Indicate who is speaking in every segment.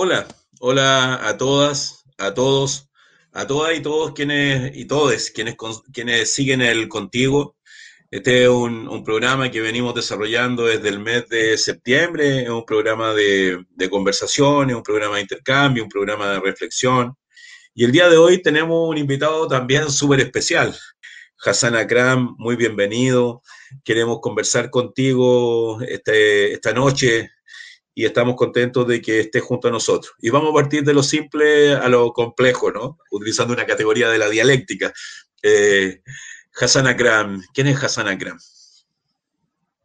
Speaker 1: Hola, hola a todas, a todos, a todas y todos quienes y todos quienes, quienes siguen el contigo. Este es un, programa que venimos desarrollando desde el mes de septiembre, es un programa de, de conversación, es un programa de intercambio, un programa de reflexión. Y el día de hoy tenemos un invitado también súper especial, Hassan Akram, muy bienvenido. Queremos conversar contigo este, esta noche y estamos contentos de que estés junto a nosotros. Y vamos a partir de lo simple a lo complejo, ¿no? Utilizando una categoría de la dialéctica. Eh, Hassan Akram, ¿quién es Hassan Akram?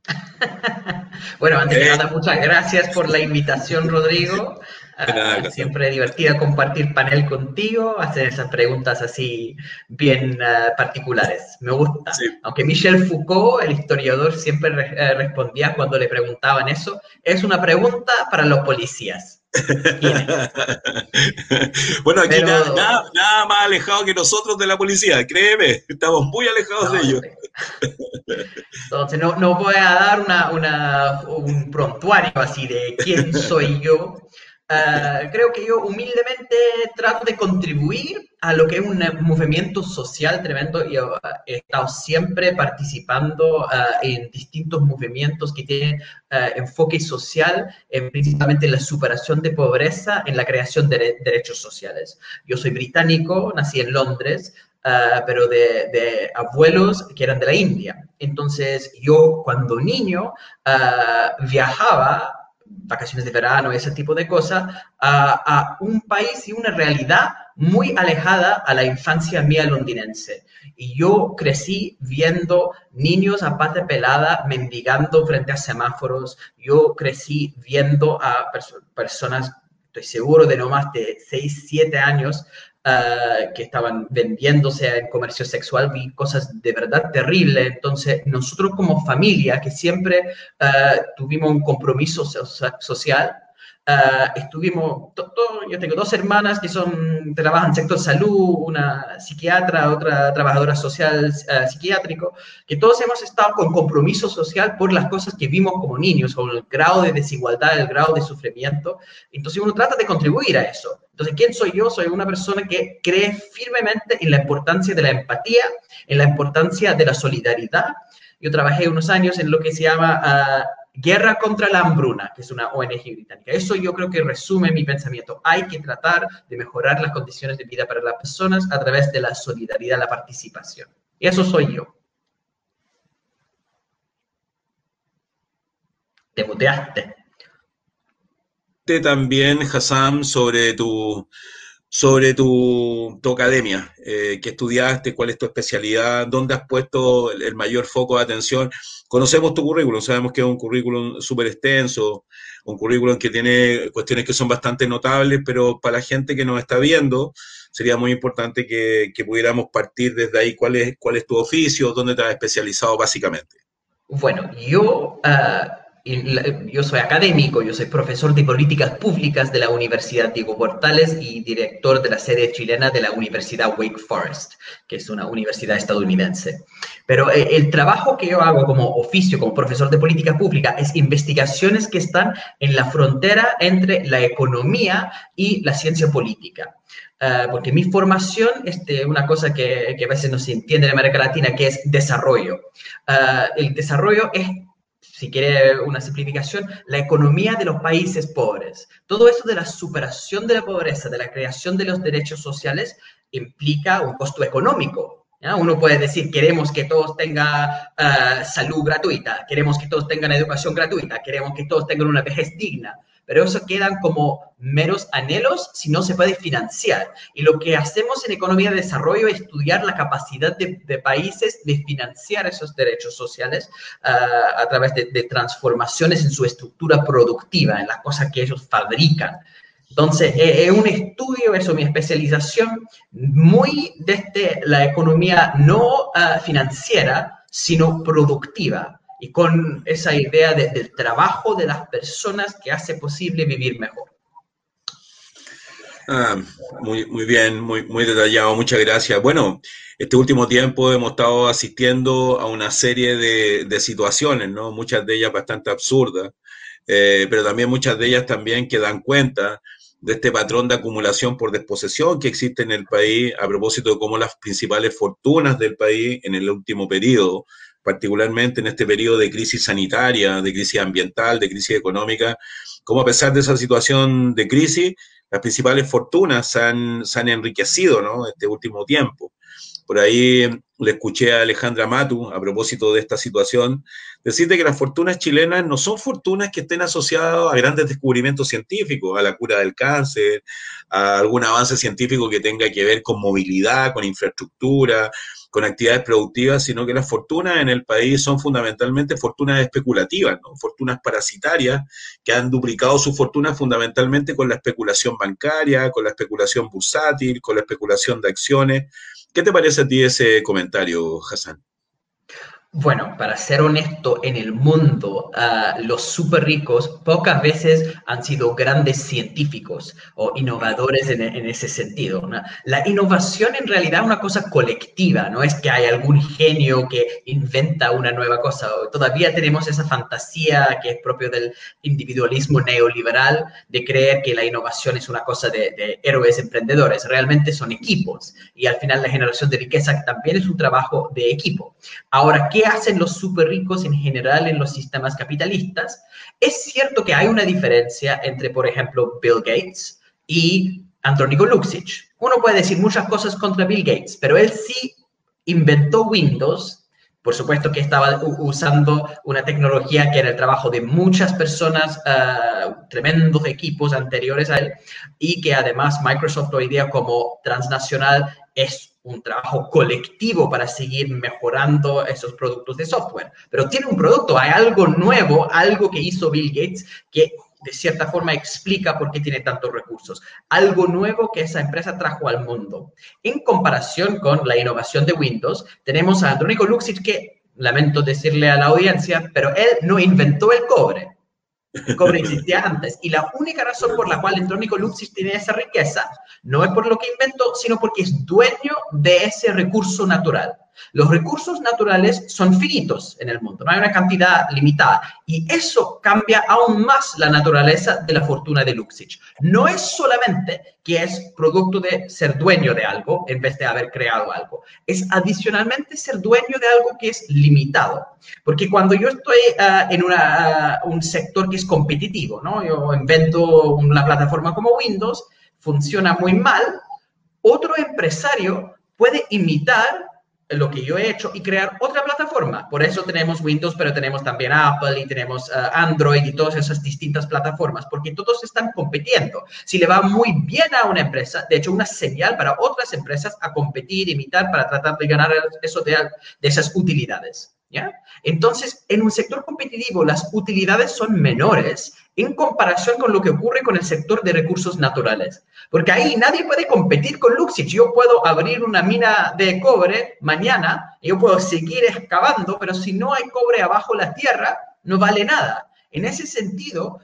Speaker 2: bueno, antes de nada, muchas gracias por la invitación, Rodrigo. Siempre divertida compartir panel contigo, hacer esas preguntas así bien ah, particulares. Me gusta. Aunque Michel Foucault, el historiador, siempre eh, respondía cuando le preguntaban eso, es una pregunta para los policías.
Speaker 1: bueno, aquí nada, más alejado que nosotros de la policía, créeme, estamos muy alejados de ellos.
Speaker 2: Entonces, no, no voy a dar una, una, un prontuario así de quién soy yo, Ah, creo que yo humildemente trato de contribuir a lo que es un movimiento social tremendo y ah, he estado siempre participando ah, en distintos movimientos que tienen enfoque social, en, principalmente en la superación de pobreza, en la creación de derechos sociales. Yo soy británico, nací en Londres, pero de, de, abuelos que eran de la India. Entonces yo cuando niño viajaba vacaciones de verano, ese tipo de cosas, a, un país y una realidad muy alejada a la infancia mía londinense. Y yo crecí viendo niños a pata pelada mendigando frente a semáforos. Yo crecí viendo a personas, estoy seguro de no más de 6, 7 años, Ah, que estaban vendiéndose en comercio sexual, vi cosas de verdad terribles. Entonces, nosotros como familia, que siempre ah, tuvimos un compromiso social, Uh, estuvimos, yo tengo dos hermanas que son, trabajan en el sector salud, una psiquiatra, otra trabajadora social uh, psiquiátrico, que todos hemos estado con compromiso social por las cosas que vimos como niños, con el grado de desigualdad, el grado de sufrimiento. Entonces uno trata de contribuir a eso. Entonces, ¿quién soy yo? Soy una persona que cree firmemente en la importancia de la empatía, en la importancia de la solidaridad. Yo trabajé unos años en lo que se llama... Uh, Guerra contra la Hambruna, que es una ONG británica. Eso yo creo que resume mi pensamiento. Hay que tratar de mejorar las condiciones de vida para las personas a través de la solidaridad, la participación. Y eso soy yo. Te muteaste.
Speaker 1: También, Hassan, sobre tu, sobre tu, academia, eh, qué estudiaste, cuál es tu especialidad, dónde has puesto el, mayor foco de atención. Conocemos tu currículum, sabemos que es un currículum súper extenso, un currículum que tiene cuestiones que son bastante notables, pero para la gente que nos está viendo, sería muy importante que, pudiéramos partir desde ahí cuál es, cuál es tu oficio, dónde te has especializado básicamente.
Speaker 2: Bueno, yo... Ah, yo soy académico, yo soy profesor de políticas públicas de la Universidad Diego Portales y director de la sede chilena de la Universidad Wake Forest, que es una universidad estadounidense. Pero eh, el trabajo que yo hago como oficio, como profesor de política pública, es investigaciones que están en la frontera entre la economía y la ciencia política. Ah, porque mi formación es este, una cosa que, que, a veces no se entiende en América Latina, que es desarrollo. Uh, el desarrollo es si quiere una simplificación, la economía de los países pobres. Todo eso de la superación de la pobreza, de la creación de los derechos sociales, implica un costo económico. Uno puede decir, queremos que todos tengan ah, salud gratuita, queremos que todos tengan educación gratuita, queremos que todos tengan una vejez digna pero eso quedan como meros anhelos si no se puede financiar. Y lo que hacemos en economía de desarrollo es estudiar la capacidad de, países de financiar esos derechos sociales ah, a través de, transformaciones en su estructura productiva, en las cosas que ellos fabrican. Entonces, es un estudio, eso, mi especialización, muy desde la economía no ah, financiera, sino productiva y con esa idea del trabajo de las personas que hace posible vivir mejor.
Speaker 1: Ah, muy, muy bien, muy, muy detallado, muchas gracias. Bueno, este último tiempo hemos estado asistiendo a una serie de, situaciones, ¿no? Muchas de ellas bastante absurdas, eh, pero también muchas de ellas también que dan cuenta de este patrón de acumulación por desposesión que existe en el país a propósito de cómo las principales fortunas del país en el último periodo, particularmente en este periodo de crisis sanitaria, de crisis ambiental, de crisis económica, cómo a pesar de esa situación de crisis, las principales fortunas se han, han enriquecido ¿no? este último tiempo. Por ahí le escuché a Alejandra Matu, a propósito de esta situación, decirte que las fortunas chilenas no son fortunas que estén asociadas a grandes descubrimientos científicos, a la cura del cáncer, a algún avance científico que tenga que ver con movilidad, con infraestructura, con actividades productivas, sino que las fortunas en el país son fundamentalmente fortunas especulativas, ¿no? fortunas parasitarias que han duplicado su fortuna fundamentalmente con la especulación bancaria, con la especulación bursátil, con la especulación de acciones ¿Qué te parece a ti ese comentario, Hassan?
Speaker 2: Bueno, para ser honesto, en el mundo ah, los súper ricos pocas veces han sido grandes científicos o innovadores en, ese sentido. La innovación en realidad es una cosa colectiva, no es que hay algún genio que inventa una nueva cosa. Todavía tenemos esa fantasía que es propio del individualismo neoliberal de creer que la innovación es una cosa de, de héroes emprendedores. Realmente son equipos y al final la generación de riqueza también es un trabajo de equipo. Ahora, ¿qué hacen los súper ricos en general en los sistemas capitalistas. Es cierto que hay una diferencia entre, por ejemplo, Bill Gates y Andrónico Luxic. Uno puede decir muchas cosas contra Bill Gates, pero él sí inventó Windows. Por supuesto que estaba usando una tecnología que era el trabajo de muchas personas, uh, tremendos equipos anteriores a él, y que además Microsoft hoy día como transnacional es un trabajo colectivo para seguir mejorando esos productos de software. Pero tiene un producto, hay algo nuevo, algo que hizo Bill Gates que de cierta forma explica por qué tiene tantos recursos. Algo nuevo que esa empresa trajo al mundo. En comparación con la innovación de Windows, tenemos a Andrónico Luxic que, lamento decirle a la audiencia, pero él no inventó el cobre. El cobre existía antes. Y la única razón por la cual Andrónico Luxic tiene esa riqueza no es por lo que inventó, sino porque es dueño de ese recurso natural. Los recursos naturales son finitos en el mundo, no hay una cantidad limitada. Y eso cambia aún más la naturaleza de la fortuna de Luxich. No es solamente que es producto de ser dueño de algo en vez de haber creado algo. Es adicionalmente ser dueño de algo que es limitado. Porque cuando yo estoy ah, en ah, un sector que es competitivo, ¿no? yo invento una plataforma como Windows, funciona muy mal, otro empresario puede imitar lo que yo he hecho y crear otra plataforma. Por eso tenemos Windows, pero tenemos también Apple y tenemos uh, Android y todas esas distintas plataformas, porque todos están compitiendo. Si le va muy bien a una empresa, de hecho, una señal para otras empresas a competir, imitar, para tratar de ganar eso de, de esas utilidades. Entonces, en un sector competitivo, las utilidades son menores en comparación con lo que ocurre con el sector de recursos naturales. Porque ahí nadie puede competir con Luxich. Yo puedo abrir una mina de cobre mañana, yo puedo seguir excavando, pero si no hay cobre abajo la tierra, no vale nada. En ese sentido,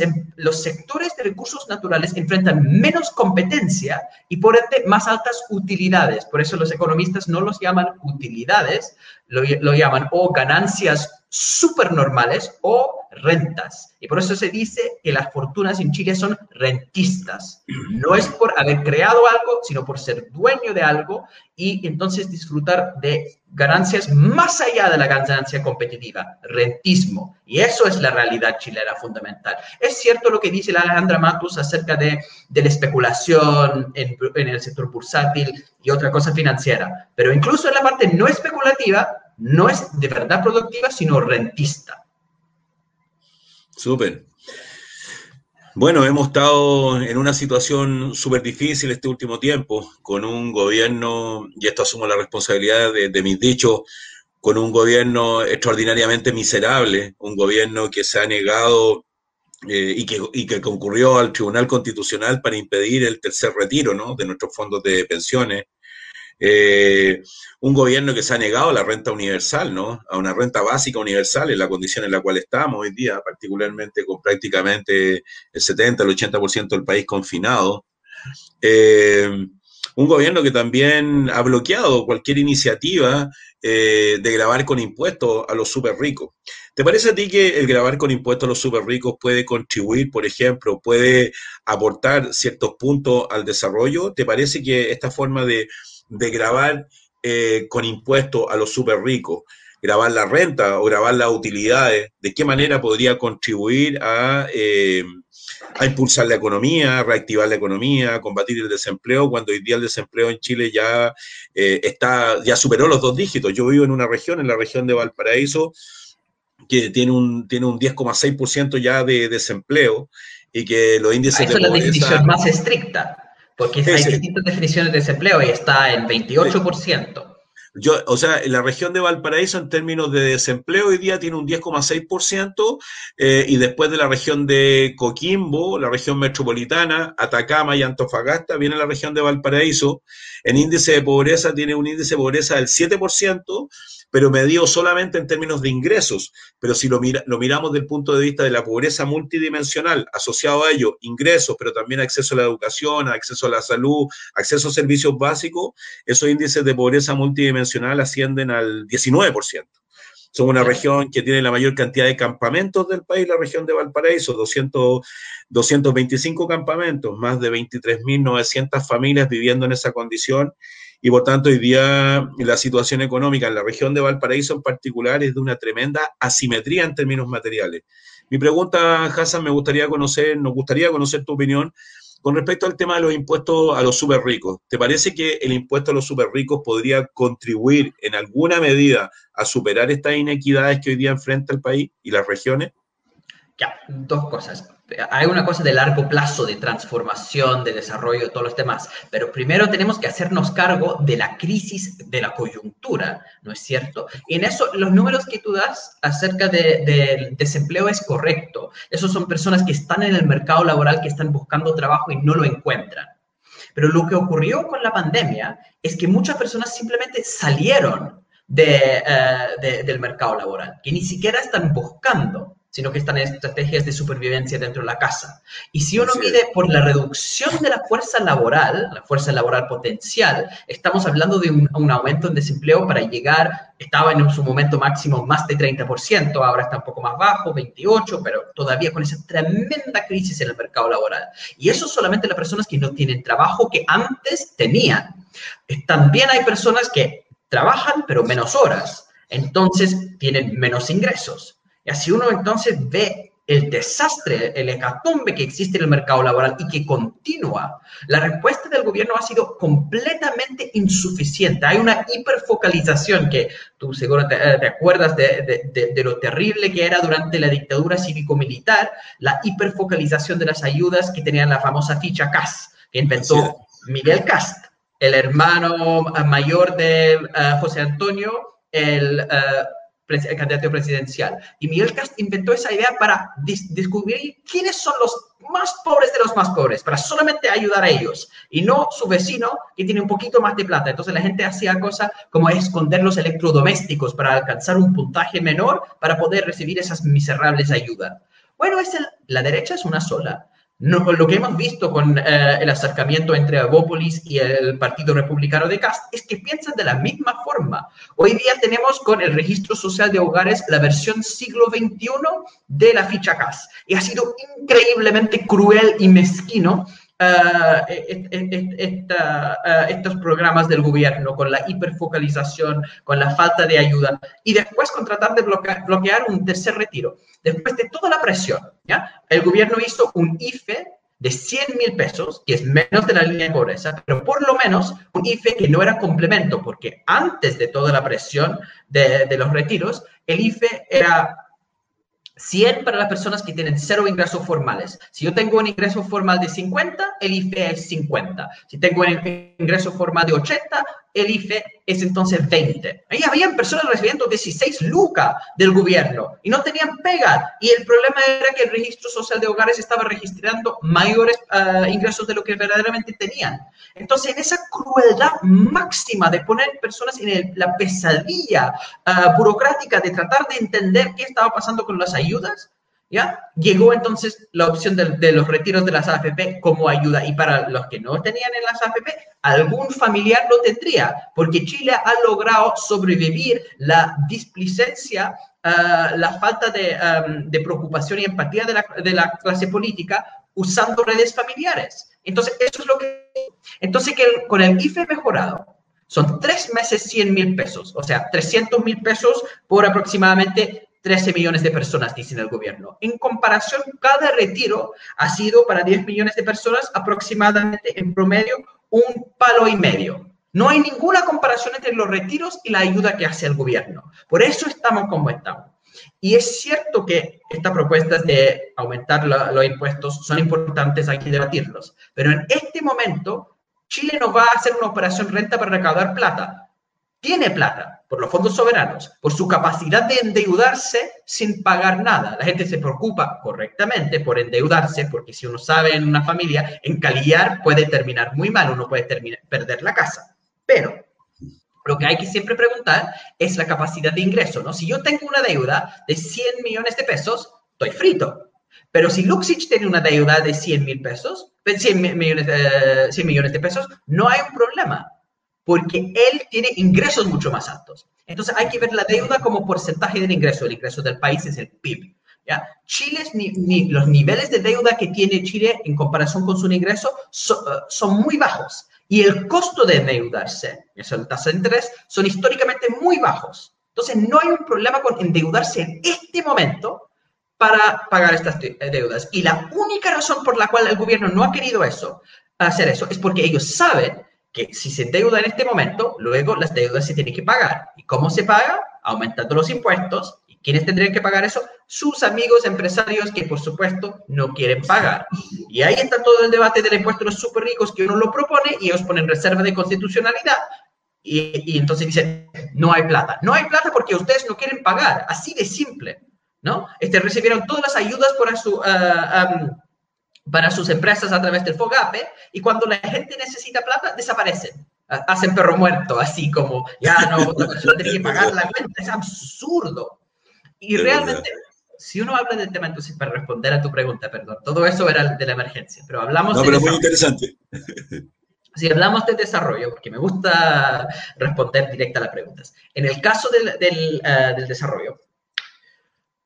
Speaker 2: Em, los sectores de recursos naturales enfrentan menos competencia y por ende más altas utilidades. Por eso los economistas no los llaman utilidades, lo, lo llaman o ganancias supernormales o rentas. Y por eso se dice que las fortunas en Chile son rentistas. No es por haber creado algo, sino por ser dueño de algo y entonces disfrutar de ganancias más allá de la ganancia competitiva, rentismo. Y eso es la realidad chilena fundamental. Es cierto lo que dice Alejandra Matus acerca de, de la especulación en, en el sector bursátil y otra cosa financiera, pero incluso en la parte no especulativa, no es de verdad productiva, sino rentista.
Speaker 1: Súper. Bueno, hemos estado en una situación súper difícil este último tiempo, con un gobierno, y esto asumo la responsabilidad de, mis dichos, con un gobierno extraordinariamente miserable, un gobierno que se ha negado eh, y, que, y, que, concurrió al Tribunal Constitucional para impedir el tercer retiro ¿no? de nuestros fondos de pensiones, eh, un gobierno que se ha negado a la renta universal, ¿no? A una renta básica universal en la condición en la cual estamos hoy día, particularmente con prácticamente el 70, el 80% del país confinado. Eh, un gobierno que también ha bloqueado cualquier iniciativa eh, de grabar con impuestos a los súper ricos. ¿Te parece a ti que el grabar con impuestos a los súper ricos puede contribuir, por ejemplo, puede aportar ciertos puntos al desarrollo? ¿Te parece que esta forma de, grabar eh, con impuestos a los súper ricos, grabar la renta o grabar las utilidades, de qué manera podría contribuir a... Eh, a impulsar la economía, a reactivar la economía, a combatir el desempleo, cuando hoy día el desempleo en Chile ya eh, está, ya superó los dos dígitos. Yo vivo en una región, en la región de Valparaíso, que tiene un, tiene un 10,6% ya de desempleo y que los índices
Speaker 2: Esa es la definición más estricta, porque hay distintas definiciones de desempleo y está en 28%.
Speaker 1: Yo, o sea, la región de Valparaíso en términos de desempleo hoy día tiene un 10,6% eh, y después de la región de Coquimbo, la región metropolitana, Atacama y Antofagasta, viene la región de Valparaíso. En índice de pobreza tiene un índice de pobreza del 7%, pero medido solamente en términos de ingresos. Pero si lo, mira, lo miramos desde el punto de vista de la pobreza multidimensional, asociado a ello, ingresos, pero también acceso a la educación, acceso a la salud, acceso a servicios básicos, esos índices de pobreza multidimensional ascienden al 19%. Somos una región que tiene la mayor cantidad de campamentos del país, la región de Valparaíso, 200, 225 campamentos, más de 23.900 familias viviendo en esa condición y por tanto hoy día la situación económica en la región de Valparaíso en particular es de una tremenda asimetría en términos materiales. Mi pregunta, Hassan, me gustaría conocer, nos gustaría conocer tu opinión con respecto al tema de los impuestos a los súper ricos. ¿Te parece que el impuesto a los súper ricos podría contribuir en alguna medida a superar estas inequidades que hoy día enfrenta el país y las regiones?
Speaker 2: Ya, dos cosas hay una cosa de largo plazo, de transformación, de desarrollo, de todos los demás, pero primero tenemos que hacernos cargo de la crisis de la coyuntura, ¿no es cierto? Y en eso, los números que tú das acerca del desempleo es correcto. Esos son personas que están en el mercado laboral, que están buscando trabajo y no lo encuentran. Pero lo que ocurrió con la pandemia es que muchas personas simplemente salieron de, eh, del mercado laboral, que ni siquiera están buscando sino que están en estrategias de supervivencia dentro de la casa. Y si uno mide por la reducción de la fuerza laboral, la fuerza laboral potencial, estamos hablando de un, aumento en desempleo para llegar, estaba en su momento máximo más de 30%, ahora está un poco más bajo, 28%, pero todavía con esa tremenda crisis en el mercado laboral. Y eso solamente las personas que no tienen trabajo que antes tenían. También hay personas que trabajan, pero menos horas. Entonces tienen menos ingresos. Y así uno entonces ve el desastre, el hecatombe que existe en el mercado laboral y que continúa, la respuesta del gobierno ha sido completamente insuficiente. Hay una hiperfocalización que tú seguro te, eh, acuerdas de, lo terrible que era durante la dictadura cívico-militar, la hiperfocalización de las ayudas que tenían la famosa ficha CAS, que inventó Miguel Cast, el hermano mayor de eh, José Antonio, el... Eh, el candidato presidencial. Y Miguel Cast inventó esa idea para descubrir quiénes son los más pobres de los más pobres, para solamente ayudar a ellos y no su vecino que tiene un poquito más de plata. Entonces la gente hacía cosas como esconder los electrodomésticos para alcanzar un puntaje menor para poder recibir esas miserables ayudas. Bueno, es la derecha es una sola no, lo que hemos visto con eh, el acercamiento entre Abópolis y el Partido Republicano de Cast es que piensan de la misma forma. Hoy día tenemos con el registro social de hogares la versión siglo XXI de la ficha Cast. Y ha sido increíblemente cruel y mezquino eh, eh, estos programas del gobierno con la hiperfocalización, con la falta de ayuda y después con tratar de bloquear, bloquear un tercer retiro. Después de toda la presión, ¿ya? el gobierno hizo un IFE de 100 mil pesos, que es menos de la línea de pobreza, pero por lo menos un IFE que no era complemento, porque antes de toda la presión de, de los retiros, el IFE era 100 para las personas que tienen cero ingresos formales. Si yo tengo un ingreso formal de 50, el IFE es 50. Si tengo un ingreso formal de 80, el IFE es entonces 20. Ahí habían personas recibiendo 16 lucas del gobierno y no tenían pega. Y el problema era que el registro social de hogares estaba registrando mayores ah, ingresos de lo que verdaderamente tenían. Entonces, en esa crueldad máxima de poner personas en la pesadilla ah, burocrática de tratar de entender qué estaba pasando con las ayudas, ¿ya? Llegó entonces la opción de, los retiros de las AFP como ayuda. Y para los que no tenían en las AFP, algún familiar lo tendría, porque Chile ha logrado sobrevivir la displicencia, ah, la falta de, preocupación y empatía de la, de la clase política usando redes familiares. Entonces, eso es lo que... Entonces, que con el IFE mejorado, son tres meses 100 mil pesos, o sea, 300 mil pesos por aproximadamente 13 millones de personas, dicen el gobierno. En comparación, cada retiro ha sido para 10 millones de personas aproximadamente en promedio un palo y medio. No hay ninguna comparación entre los retiros y la ayuda que hace el gobierno. Por eso estamos como estamos. Y es cierto que estas propuestas de aumentar los impuestos son importantes, hay que debatirlos. Pero en este momento, Chile no va a hacer una operación renta para recaudar plata. Tiene plata por los fondos soberanos, por su capacidad de endeudarse sin pagar nada. La gente se preocupa correctamente por endeudarse, porque si uno sabe en una familia, encalillar puede terminar muy mal, uno puede perder la casa. Pero lo que hay que siempre preguntar es la capacidad de ingreso, ¿no? Si yo tengo una deuda de 100 millones de pesos, estoy frito. Pero si Luxich tiene una deuda de 100 mil pesos, 100 millones, 100 millones de pesos, no hay un problema, porque él tiene ingresos mucho más altos. Entonces hay que ver la deuda como porcentaje del ingreso. El ingreso del país es el PIB. ¿ya? Chile, ni, los niveles de deuda que tiene Chile en comparación con su ingreso eh, son muy bajos. Y el costo de endeudarse, eso es la tasa de interés, son históricamente muy bajos. Entonces, no hay un problema con endeudarse en este momento para pagar estas deudas. Y la única razón por la cual el gobierno no ha querido eso, hacer eso, es porque ellos saben que si se endeuda en este momento, luego las deudas se tienen que pagar. ¿Y cómo se paga? Aumentando los impuestos ¿Quiénes tendrían que pagar eso? Sus amigos empresarios que, por supuesto, no quieren pagar. Y ahí está todo el debate del impuesto de los súper ricos que uno lo propone y ellos ponen reserva de constitucionalidad. Y, entonces dicen, no hay plata. No hay plata porque ustedes no quieren pagar. Así de simple, ¿no? Este, recibieron todas las ayudas para, su, para sus empresas a través del FOGAPE y cuando la gente necesita plata, desaparecen hacen perro muerto, así como, ya no, tiene que pagar la cuenta, es absurdo. Y realmente, si uno habla del tema, entonces para responder a tu pregunta, perdón, todo eso era de la emergencia, pero hablamos...
Speaker 1: No, pero muy interesante.
Speaker 2: Si hablamos de desarrollo, porque me gusta responder directa a las preguntas. En el caso del, del, eh, del desarrollo,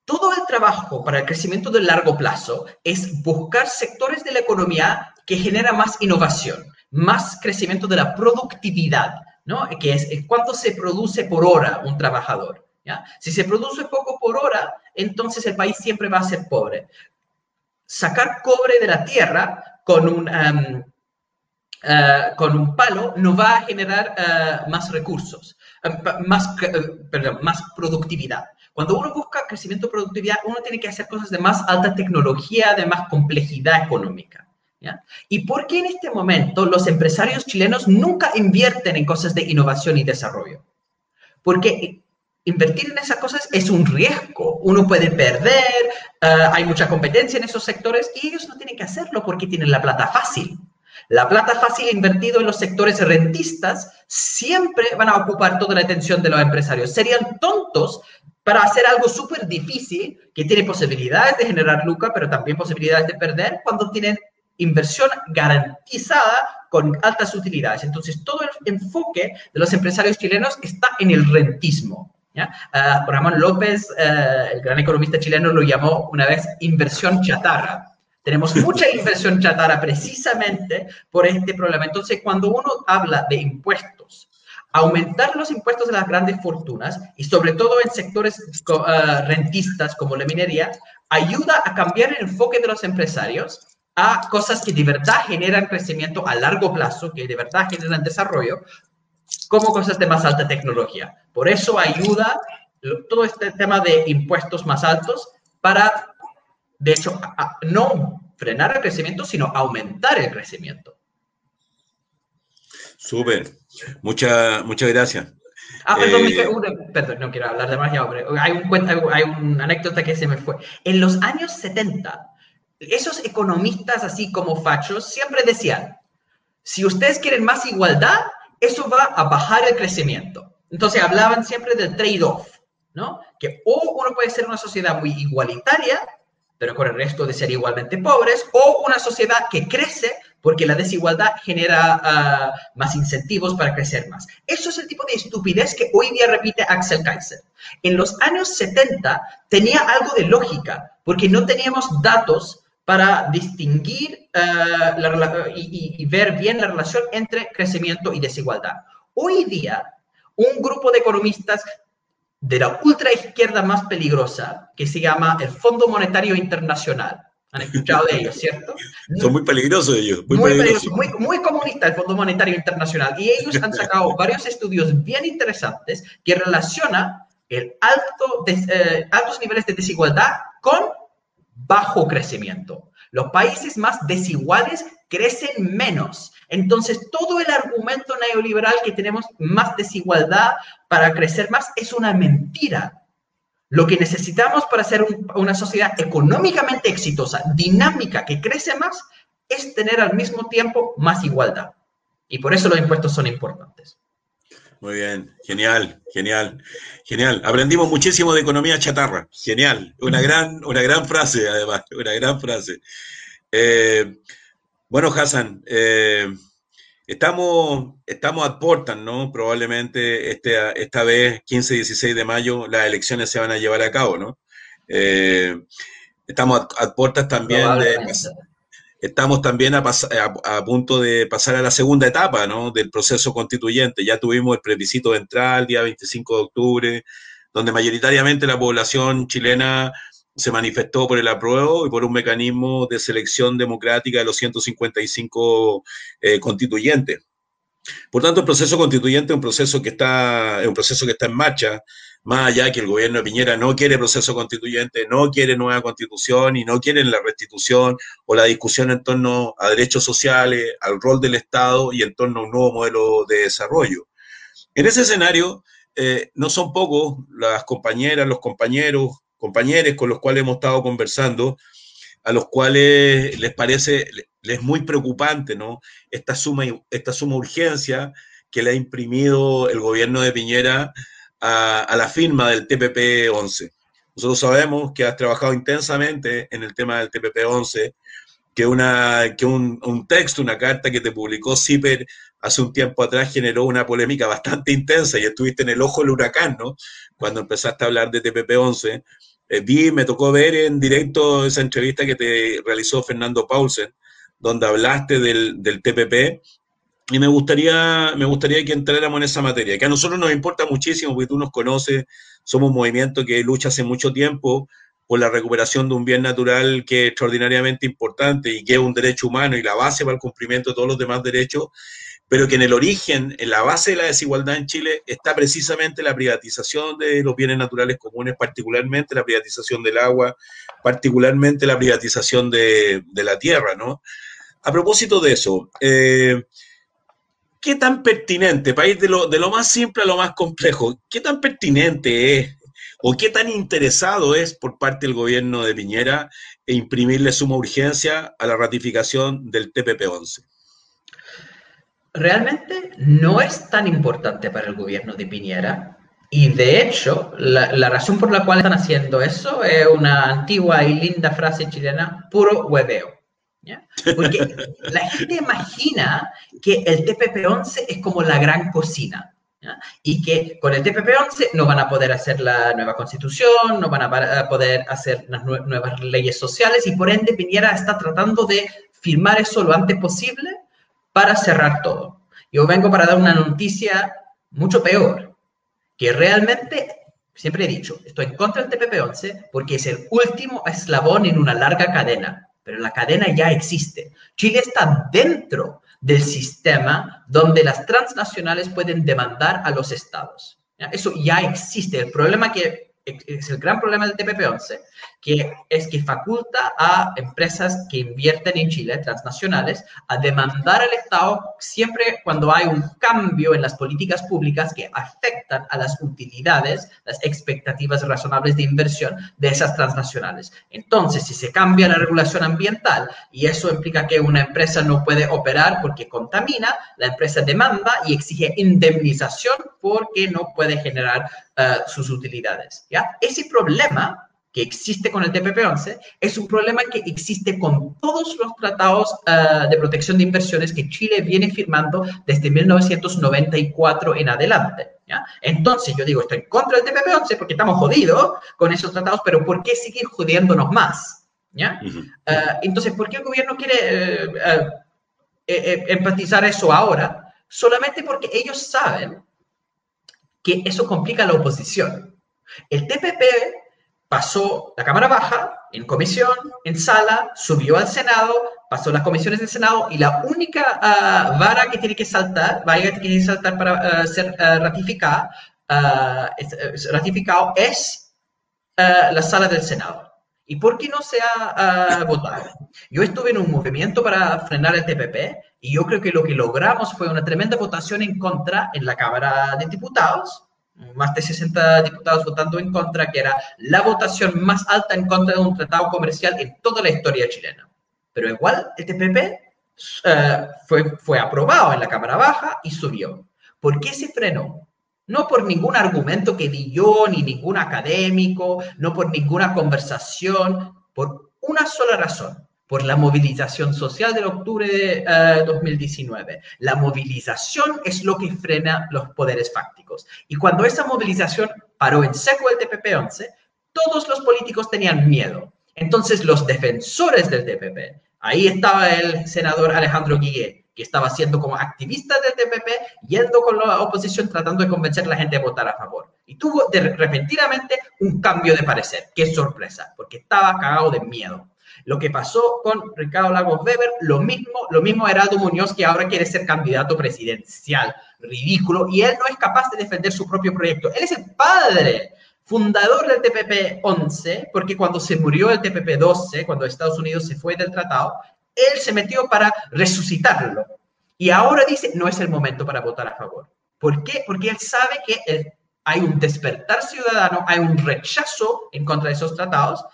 Speaker 2: todo el trabajo para el crecimiento de largo plazo es buscar sectores de la economía que generan más innovación, más crecimiento de la productividad, ¿no? Que es cuánto se produce por hora un trabajador. Si se produce poco por hora, entonces el país siempre va a ser pobre. Sacar cobre de la tierra con un, em, eh, con un palo no va a generar eh, más recursos, em, más, perdón, más productividad. Cuando uno busca crecimiento de productividad, uno tiene que hacer cosas de más alta tecnología, de más complejidad económica. ¿Y por qué en este momento los empresarios chilenos nunca invierten en cosas de innovación y desarrollo? Porque invertir en esas cosas es un riesgo. Uno puede perder, eh, hay mucha competencia en esos sectores y ellos no tienen que hacerlo porque tienen la plata fácil. La plata fácil invertido en los sectores rentistas siempre van a ocupar toda la atención de los empresarios. Serían tontos para hacer algo súper difícil que tiene posibilidades de generar lucro, pero también posibilidades de perder cuando tienen inversión garantizada con altas utilidades. Entonces, todo el enfoque de los empresarios chilenos está en el rentismo. ¿ya? Ramón López, eh, el gran economista chileno, lo llamó una vez inversión chatarra. Tenemos mucha inversión chatarra precisamente por este problema. Entonces, cuando uno habla de impuestos, aumentar los impuestos de las grandes fortunas y sobre todo en sectores eh, rentistas como la minería, ayuda a cambiar el enfoque de los empresarios a cosas que de verdad generan crecimiento a largo plazo, que de verdad generan desarrollo, como cosas de más alta tecnología. Por eso ayuda todo este tema de impuestos más altos para, de hecho, no frenar el crecimiento, sino aumentar el crecimiento.
Speaker 1: Súper. Muchas muchas gracias.
Speaker 2: Ah, perdón, eh, perdón, no quiero hablar demasiado, pero hay, un, hay una anécdota que se me fue. En los años 70, esos economistas así como fachos siempre decían, si ustedes quieren más igualdad, eso va a bajar el crecimiento. Entonces hablaban siempre del trade-off, ¿no? Que o uno puede ser una sociedad muy igualitaria, pero con el resto de ser igualmente pobres, o una sociedad que crece porque la desigualdad genera ah, más incentivos para crecer más. Eso es el tipo de estupidez que hoy día repite Axel Kaiser. En los años 70 tenía algo de lógica, porque no teníamos datos para distinguir ah, y, y ver bien la relación entre crecimiento y desigualdad. Hoy día, un grupo de economistas de la ultraizquierda más peligrosa, que se llama el Fondo Monetario Internacional, han escuchado de ellos, ¿cierto?
Speaker 1: Son muy peligrosos ellos.
Speaker 2: Muy, muy peligrosos. Muy, muy, comunista el Fondo Monetario Internacional. Y ellos han sacado varios estudios bien interesantes que relacionan el alto eh, altos niveles de desigualdad con bajo crecimiento. Los países más desiguales crecen menos. Entonces, todo el argumento neoliberal que tenemos más desigualdad para crecer más es una mentira. Lo que necesitamos para ser una sociedad económicamente exitosa, dinámica, que crece más, es tener al mismo tiempo más igualdad. Y por eso los impuestos son importantes.
Speaker 1: Muy bien, genial, genial, genial. Aprendimos muchísimo de economía chatarra, genial. Una gran, una gran frase, además, una gran frase. Eh, bueno, Hassan, eh, Estamos, estamos a puertas, ¿no? Probablemente este, esta vez, 15 y 16 de mayo, las elecciones se van a llevar a cabo, ¿no? Eh, estamos a, puertas también de, estamos también a, a, punto de pasar a la segunda etapa ¿no? del proceso constituyente. Ya tuvimos el plebiscito de entrada el día 25 de octubre, donde mayoritariamente la población chilena se manifestó por el apruebo y por un mecanismo de selección democrática de los 155 eh, constituyentes. Por tanto, el proceso constituyente es un proceso que está, es un proceso que está en marcha, más allá que el gobierno de Piñera no quiere proceso constituyente, no quiere nueva constitución y no quiere la restitución o la discusión en torno a derechos sociales, al rol del Estado y en torno a un nuevo modelo de desarrollo. En ese escenario, eh, no son pocos las compañeras, los compañeros, compañeros con los cuales hemos estado conversando, a los cuales les parece, les es muy preocupante, ¿no? Esta suma, esta suma urgencia que le ha imprimido el gobierno de Piñera a, la firma del TPP-11. Nosotros sabemos que has trabajado intensamente en el tema del TPP-11, que, una, que un, texto, una carta que te publicó CIPER hace un tiempo atrás generó una polémica bastante intensa y estuviste en el ojo del huracán, ¿no? Cuando empezaste a hablar de TPP-11. Eh, vi, me tocó ver en directo esa entrevista que te realizó Fernando Paulsen, donde hablaste del, TPP, y me gustaría, me gustaría que entráramos en esa materia, que a nosotros nos importa muchísimo, porque tú nos conoces, somos un movimiento que lucha hace mucho tiempo por la recuperación de un bien natural que es extraordinariamente importante y que es un derecho humano y la base para el cumplimiento de todos los demás derechos, pero que en el origen, en la base de la desigualdad en Chile, está precisamente la privatización de los bienes naturales comunes, particularmente la privatización del agua, particularmente la privatización de, la tierra, ¿no? A propósito de eso, eh, ¿qué tan pertinente, ir de lo, de lo más simple a lo más complejo, qué tan pertinente es o qué tan interesado es por parte del gobierno de Piñera e imprimirle suma urgencia a la ratificación del TPP-11?
Speaker 2: Realmente no es tan importante para el gobierno de Piñera. Y de hecho, la, razón por la cual están haciendo eso es una antigua y linda frase chilena, puro hueveo. Porque la gente imagina que el TPP-11 es como la gran cocina. Y que con el TPP-11 no van a poder hacer la nueva constitución, no van a poder hacer las nuevas leyes sociales y por ende Piñera está tratando de firmar eso lo antes posible para cerrar todo. Yo vengo para dar una noticia mucho peor, que realmente, siempre he dicho, estoy en contra del TPP-11 porque es el último eslabón en una larga cadena, pero la cadena ya existe. Chile está dentro del sistema donde las transnacionales pueden demandar a los estados. Eso ya existe. El problema que es el gran problema del TPP-11, que es que faculta a empresas que invierten en Chile, transnacionales, a demandar al Estado siempre cuando hay un cambio en las políticas públicas que afectan a las utilidades, las expectativas razonables de inversión de esas transnacionales. Entonces, si se cambia la regulación ambiental y eso implica que una empresa no puede operar porque contamina, la empresa demanda y exige indemnización porque no puede generar eh, sus utilidades. ¿ya? Ese problema que existe con el TPP-11 es un problema que existe con todos los tratados uh, de protección de inversiones que Chile viene firmando desde 1994 en adelante. ¿ya? Entonces yo digo, estoy en contra del TPP-11 porque estamos jodidos con esos tratados, pero ¿por qué seguir jodiéndonos más? ¿ya? Uh -huh. uh, entonces, ¿por qué el gobierno quiere eh, empatizar eso ahora? Solamente porque ellos saben que eso complica la oposición. El TPP pasó la Cámara Baja en comisión, en sala, subió al Senado, pasó las comisiones del Senado y la única uh, vara que tiene que saltar, vara que tiene que saltar para uh, ser uh, ratificada, ratificado es la sala del Senado. ¿Y por qué no se ha votado? Yo estuve en un movimiento para frenar el TPP y yo creo que lo que logramos fue una tremenda votación en contra en la Cámara de Diputados, más de 60 diputados votando en contra, que era la votación más alta en contra de un tratado comercial en toda la historia chilena. Pero igual el TPP uh, fue, fue aprobado en la Cámara Baja y subió. ¿Por qué se frenó? No por ningún argumento que di yo, ni ningún académico, no por ninguna conversación, por una sola razón por la movilización social del octubre de uh, 2019. La movilización es lo que frena los poderes fácticos. Y cuando esa movilización paró en seco el TPP-11, todos los políticos tenían miedo. Entonces los defensores del TPP, ahí estaba el senador Alejandro Guillé, que estaba siendo como activista del TPP, yendo con la oposición tratando de convencer a la gente a votar a favor. Y tuvo de, repentinamente un cambio de parecer. Qué sorpresa, porque estaba cagado de miedo. Lo que pasó con Ricardo Lagos Weber, lo mismo, lo mismo Heraldo Muñoz, que ahora quiere ser candidato presidencial. Ridículo. Y él no es capaz de defender su propio proyecto. Él es el padre fundador del TPP-11, porque cuando se murió el TPP-12, cuando Estados Unidos se fue del tratado, él se metió para resucitarlo. Y ahora dice, no es el momento para votar a favor. ¿Por qué? Porque él sabe que hay un despertar ciudadano, hay un rechazo en contra de esos tratados,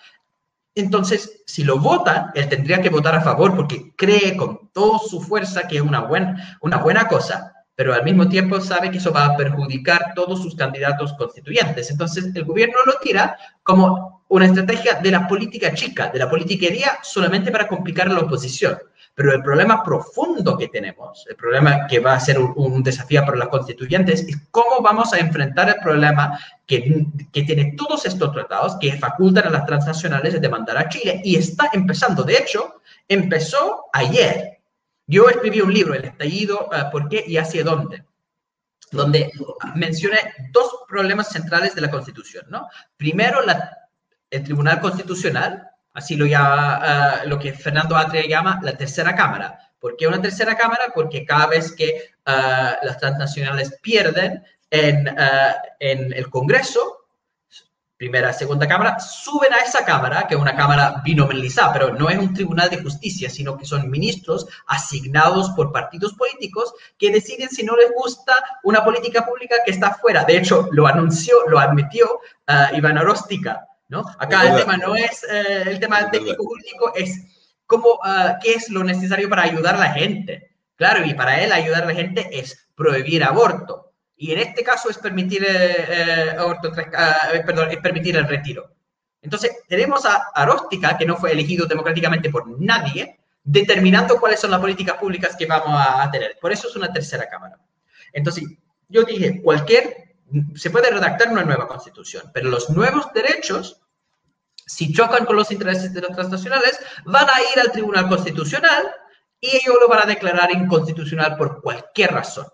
Speaker 2: entonces, si lo votan, él tendría que votar a favor porque cree con toda su fuerza que es una, buen, una buena cosa, pero al mismo tiempo sabe que eso va a perjudicar todos sus candidatos constituyentes. Entonces, el gobierno lo tira como una estrategia de la política chica, de la politiquería, solamente para complicar a la oposición. Pero el problema profundo que tenemos, el problema que va a ser un, un desafío para los constituyentes, es cómo vamos a enfrentar el problema que, que, tiene todos estos tratados que facultan a las transnacionales de demandar a Chile y está empezando. De hecho, empezó ayer. Yo escribí un libro, El estallido, uh, ¿por qué y hacia dónde? Donde mencioné dos problemas centrales de la Constitución. ¿no? Primero, la, el Tribunal Constitucional, así lo, llama, uh, lo que Fernando Atria llama la tercera cámara. ¿Por qué una tercera cámara? Porque cada vez que uh, las transnacionales pierden en, uh, en, el Congreso, primera, segunda cámara, suben a esa cámara, que es una cámara binominalizada, pero no es un tribunal de justicia, sino que son ministros asignados por partidos políticos que deciden si no les gusta una política pública que está fuera. De hecho, lo anunció, lo admitió Iván Oróstica, ¿no? Acá el tema no es eh, el tema técnico jurídico, es cómo, uh, qué es lo necesario para ayudar a la gente. Claro, y para él ayudar a la gente es prohibir aborto. Y en este caso es permitir, eh, eh, aborto, uh, perdón, es permitir el retiro. Entonces, tenemos a Aróstica, que no fue elegido democráticamente por nadie, determinando cuáles son las políticas públicas que vamos a tener. Por eso es una tercera cámara. Entonces, yo dije, cualquier se puede redactar una nueva constitución, pero los nuevos derechos, si chocan con los intereses de las transnacionales, van a ir al Tribunal Constitucional y ellos lo van a declarar inconstitucional por cualquier razón.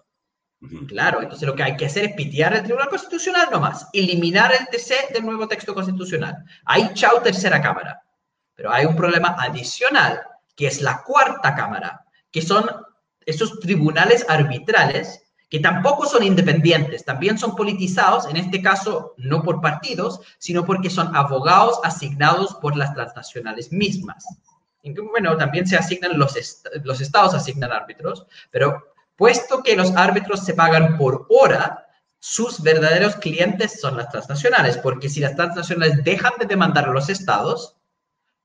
Speaker 2: Claro, entonces lo que hay que hacer es pitear el Tribunal Constitucional nomás, eliminar el TC del nuevo texto constitucional. Ahí, chao, tercera cámara. Pero hay un problema adicional, que es la cuarta cámara, que son esos tribunales arbitrales que tampoco son independientes, también son politizados, en este caso no por partidos, sino porque son abogados asignados por las transnacionales mismas. Bueno, también se asignan los, est los estados asignan árbitros, pero puesto que los árbitros se pagan por hora, sus verdaderos clientes son las transnacionales, porque si las transnacionales dejan de demandar a los estados,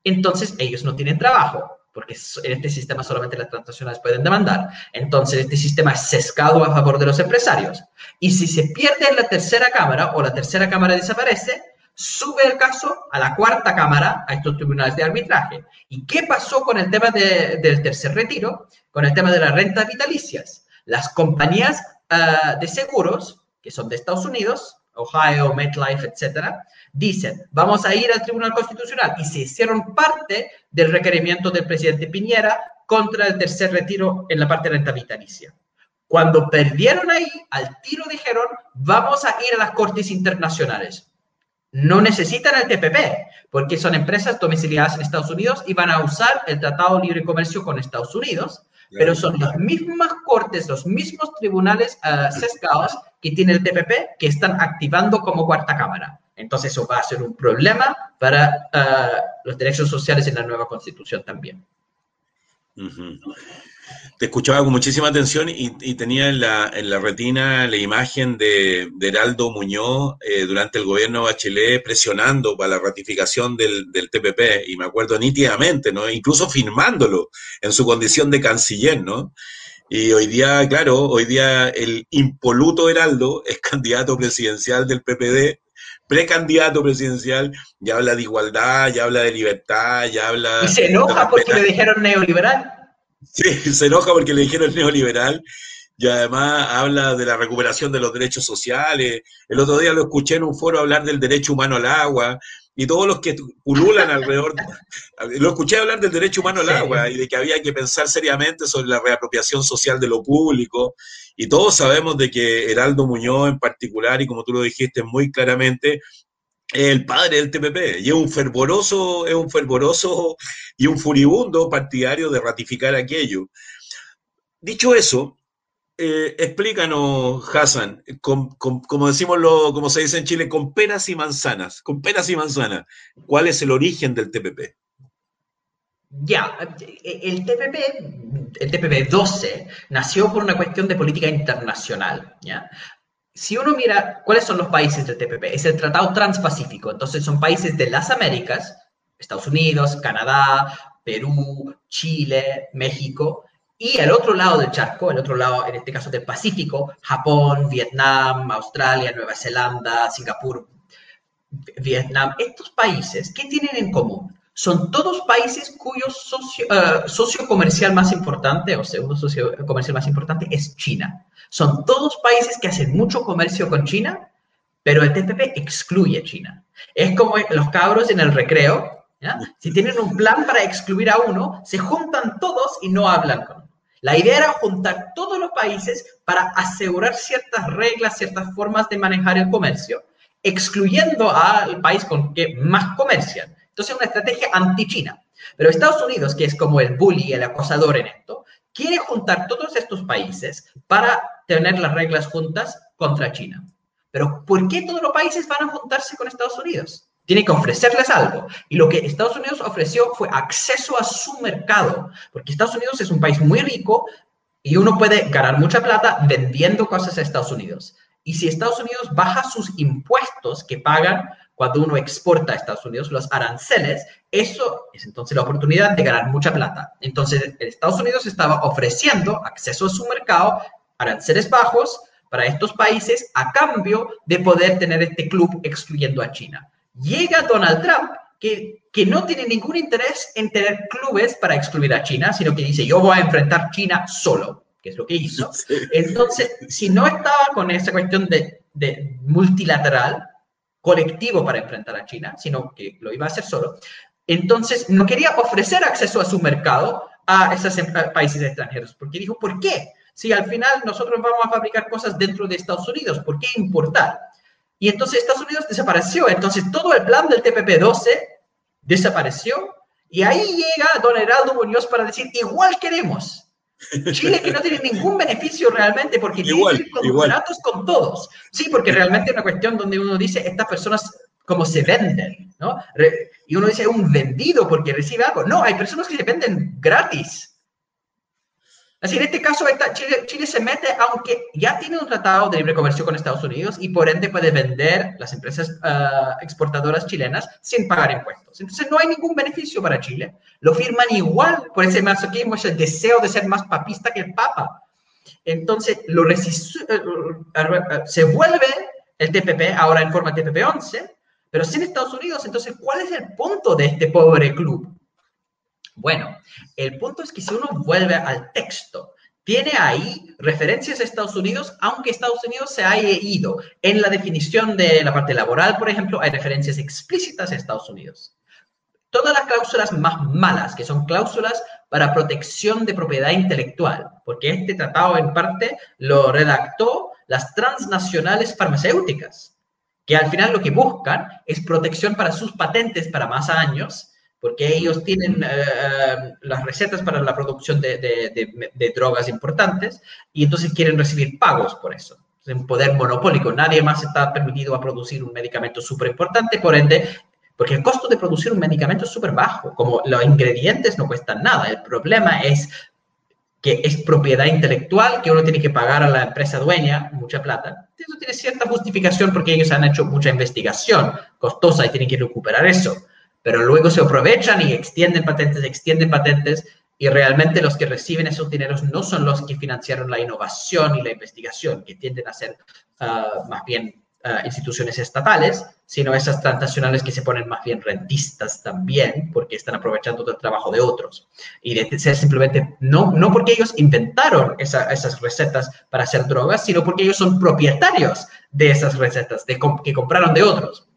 Speaker 2: entonces ellos no tienen trabajo porque en este sistema solamente las transnacionales pueden demandar. Entonces, este sistema es sesgado a favor de los empresarios. Y si se pierde en la tercera cámara o la tercera cámara desaparece, sube el caso a la cuarta cámara, a estos tribunales de arbitraje. ¿Y qué pasó con el tema del tercer retiro? Con el tema de las rentas vitalicias. Las compañías ah, de seguros, que son de Estados Unidos, Ohio, MetLife, etcétera, dicen, vamos a ir al Tribunal Constitucional y se hicieron parte del requerimiento del presidente Piñera contra el tercer retiro en la parte de renta vitalicia. Cuando perdieron ahí, al tiro dijeron, vamos a ir a las cortes internacionales. No necesitan el TPP, porque son empresas domiciliadas en Estados Unidos y van a usar el Tratado de Libre Comercio con Estados Unidos, pero son las mismas cortes, los mismos tribunales uh, sesgados que tiene el TPP que están activando como cuarta cámara. Entonces eso va a ser un problema para uh, los derechos sociales en la nueva constitución también.
Speaker 1: Te escuchaba con muchísima atención y, tenía en la, en la, retina la imagen de, Heraldo Muñoz eh, durante el gobierno de Bachelet presionando para la ratificación del, del, TPP, y me acuerdo nítidamente, ¿no? Incluso firmándolo en su condición de canciller, ¿no? Y hoy día, claro, hoy día el impoluto Heraldo es candidato presidencial del PPD, precandidato presidencial, ya habla de igualdad, ya habla de libertad, ya habla...
Speaker 2: Y se enoja porque le dijeron neoliberal.
Speaker 1: Sí, se enoja porque le dijeron neoliberal y además habla de la recuperación de los derechos sociales. El otro día lo escuché en un foro hablar del derecho humano al agua, y todos los que pululan alrededor, lo escuché hablar del derecho humano al agua y de que había que pensar seriamente sobre la reapropiación social de lo público, y todos sabemos de que Heraldo Muñoz en particular, y como tú lo dijiste muy claramente, es el padre del TPP y es un fervoroso, es un fervoroso y un furibundo partidario de ratificar aquello. Dicho eso, eh, explícanos, Hassan, como decimos lo, como se dice en Chile, con peras y manzanas, con peras y manzanas, ¿cuál es el origen del TPP?
Speaker 2: Ya, el TPP, el TPP 12 nació por una cuestión de política internacional. ¿ya? Si uno mira cuáles son los países del TPP, es el Tratado Transpacífico, entonces son países de las Américas, Estados Unidos, Canadá, Perú, Chile, México, y el otro lado del charco, el otro lado, en este caso del Pacífico, Japón, Vietnam, Australia, Nueva Zelanda, Singapur, Vietnam, estos países, ¿qué tienen en común? Son todos países cuyo socio, socio comercial más importante o segundo socio comercial más importante es China. Son todos países que hacen mucho comercio con China, pero el TPP excluye China. Es como los cabros en el recreo, si tienen un plan para excluir a uno, se juntan todos y no hablan con la idea era juntar todos los países para asegurar ciertas reglas, ciertas formas de manejar el comercio, excluyendo al país con que más comercian. Entonces, una estrategia anti-China. Pero Estados Unidos, que es como el bully, el acosador en esto, quiere juntar todos estos países para tener las reglas juntas contra China. Pero ¿por qué todos los países van a juntarse con Estados Unidos? Tiene que ofrecerles algo. Y lo que Estados Unidos ofreció fue acceso a su mercado, porque Estados Unidos es un país muy rico y uno puede ganar mucha plata vendiendo cosas a Estados Unidos. Y si Estados Unidos baja sus impuestos que pagan cuando uno exporta a Estados Unidos, los aranceles, eso es entonces la oportunidad de ganar mucha plata. Entonces, Estados Unidos estaba ofreciendo acceso a su mercado, aranceles bajos para estos países a cambio de poder tener este club excluyendo a China. Llega Donald Trump, que, que no tiene ningún interés en tener clubes para excluir a China, sino que dice, yo voy a enfrentar China solo, que es lo que hizo. Entonces, si no estaba con esa cuestión de, de multilateral, colectivo para enfrentar a China, sino que lo iba a hacer solo, entonces no quería ofrecer acceso a su mercado a esos em, países extranjeros, porque dijo, ¿por qué? Si al final nosotros vamos a fabricar cosas dentro de Estados Unidos, ¿por qué importar? Y entonces Estados Unidos desapareció. Entonces todo el plan del TPP-12 desapareció. Y ahí llega don Heraldo Muñoz para decir, igual queremos. Chile que no tiene ningún beneficio realmente porque igual, tiene contratos con todos. Sí, porque realmente es una cuestión donde uno dice, estas personas como se venden, ¿no? Y uno dice, un vendido porque recibe algo. No, hay personas que se venden gratis. Así, en este caso, Chile, se mete, aunque ya tiene un tratado de libre comercio con Estados Unidos y por ende puede vender las empresas ah, exportadoras chilenas sin pagar impuestos. Entonces, no hay ningún beneficio para Chile. Lo firman igual por ese masoquismo, ese deseo de ser más papista que el Papa. Entonces, lo eh, se vuelve el TPP, ahora en forma TPP-11, Pero sin Estados Unidos, entonces, ¿cuál es el punto de este pobre club? Bueno, el punto es que si uno vuelve al texto, tiene ahí referencias a Estados Unidos, aunque Estados Unidos se haya ido. En la definición de la parte laboral, por ejemplo, hay referencias explícitas a Estados Unidos. Todas las cláusulas más malas, que son cláusulas para protección de propiedad intelectual, porque este tratado en parte lo redactó las transnacionales farmacéuticas, que al final lo que buscan es protección para sus patentes para más años porque ellos tienen eh, las recetas para la producción de, drogas importantes y entonces quieren recibir pagos por eso. Es un poder monopólico. Nadie más está permitido a producir un medicamento súper importante, por ende, porque el costo de producir un medicamento es súper bajo. Como los ingredientes no cuestan nada. El problema es que es propiedad intelectual, que uno tiene que pagar a la empresa dueña mucha plata. Eso tiene cierta justificación porque ellos han hecho mucha investigación costosa y tienen que recuperar eso pero luego se aprovechan y extienden patentes, extienden patentes, y realmente los que reciben esos dineros no son los que financiaron la innovación y la investigación, que tienden a ser ah, más bien ah, instituciones estatales, sino esas transnacionales que se ponen más bien rentistas también, porque están aprovechando el trabajo de otros. Y de ser simplemente, no, no porque ellos inventaron esas recetas para hacer drogas, sino porque ellos son propietarios de esas recetas que compraron de otros.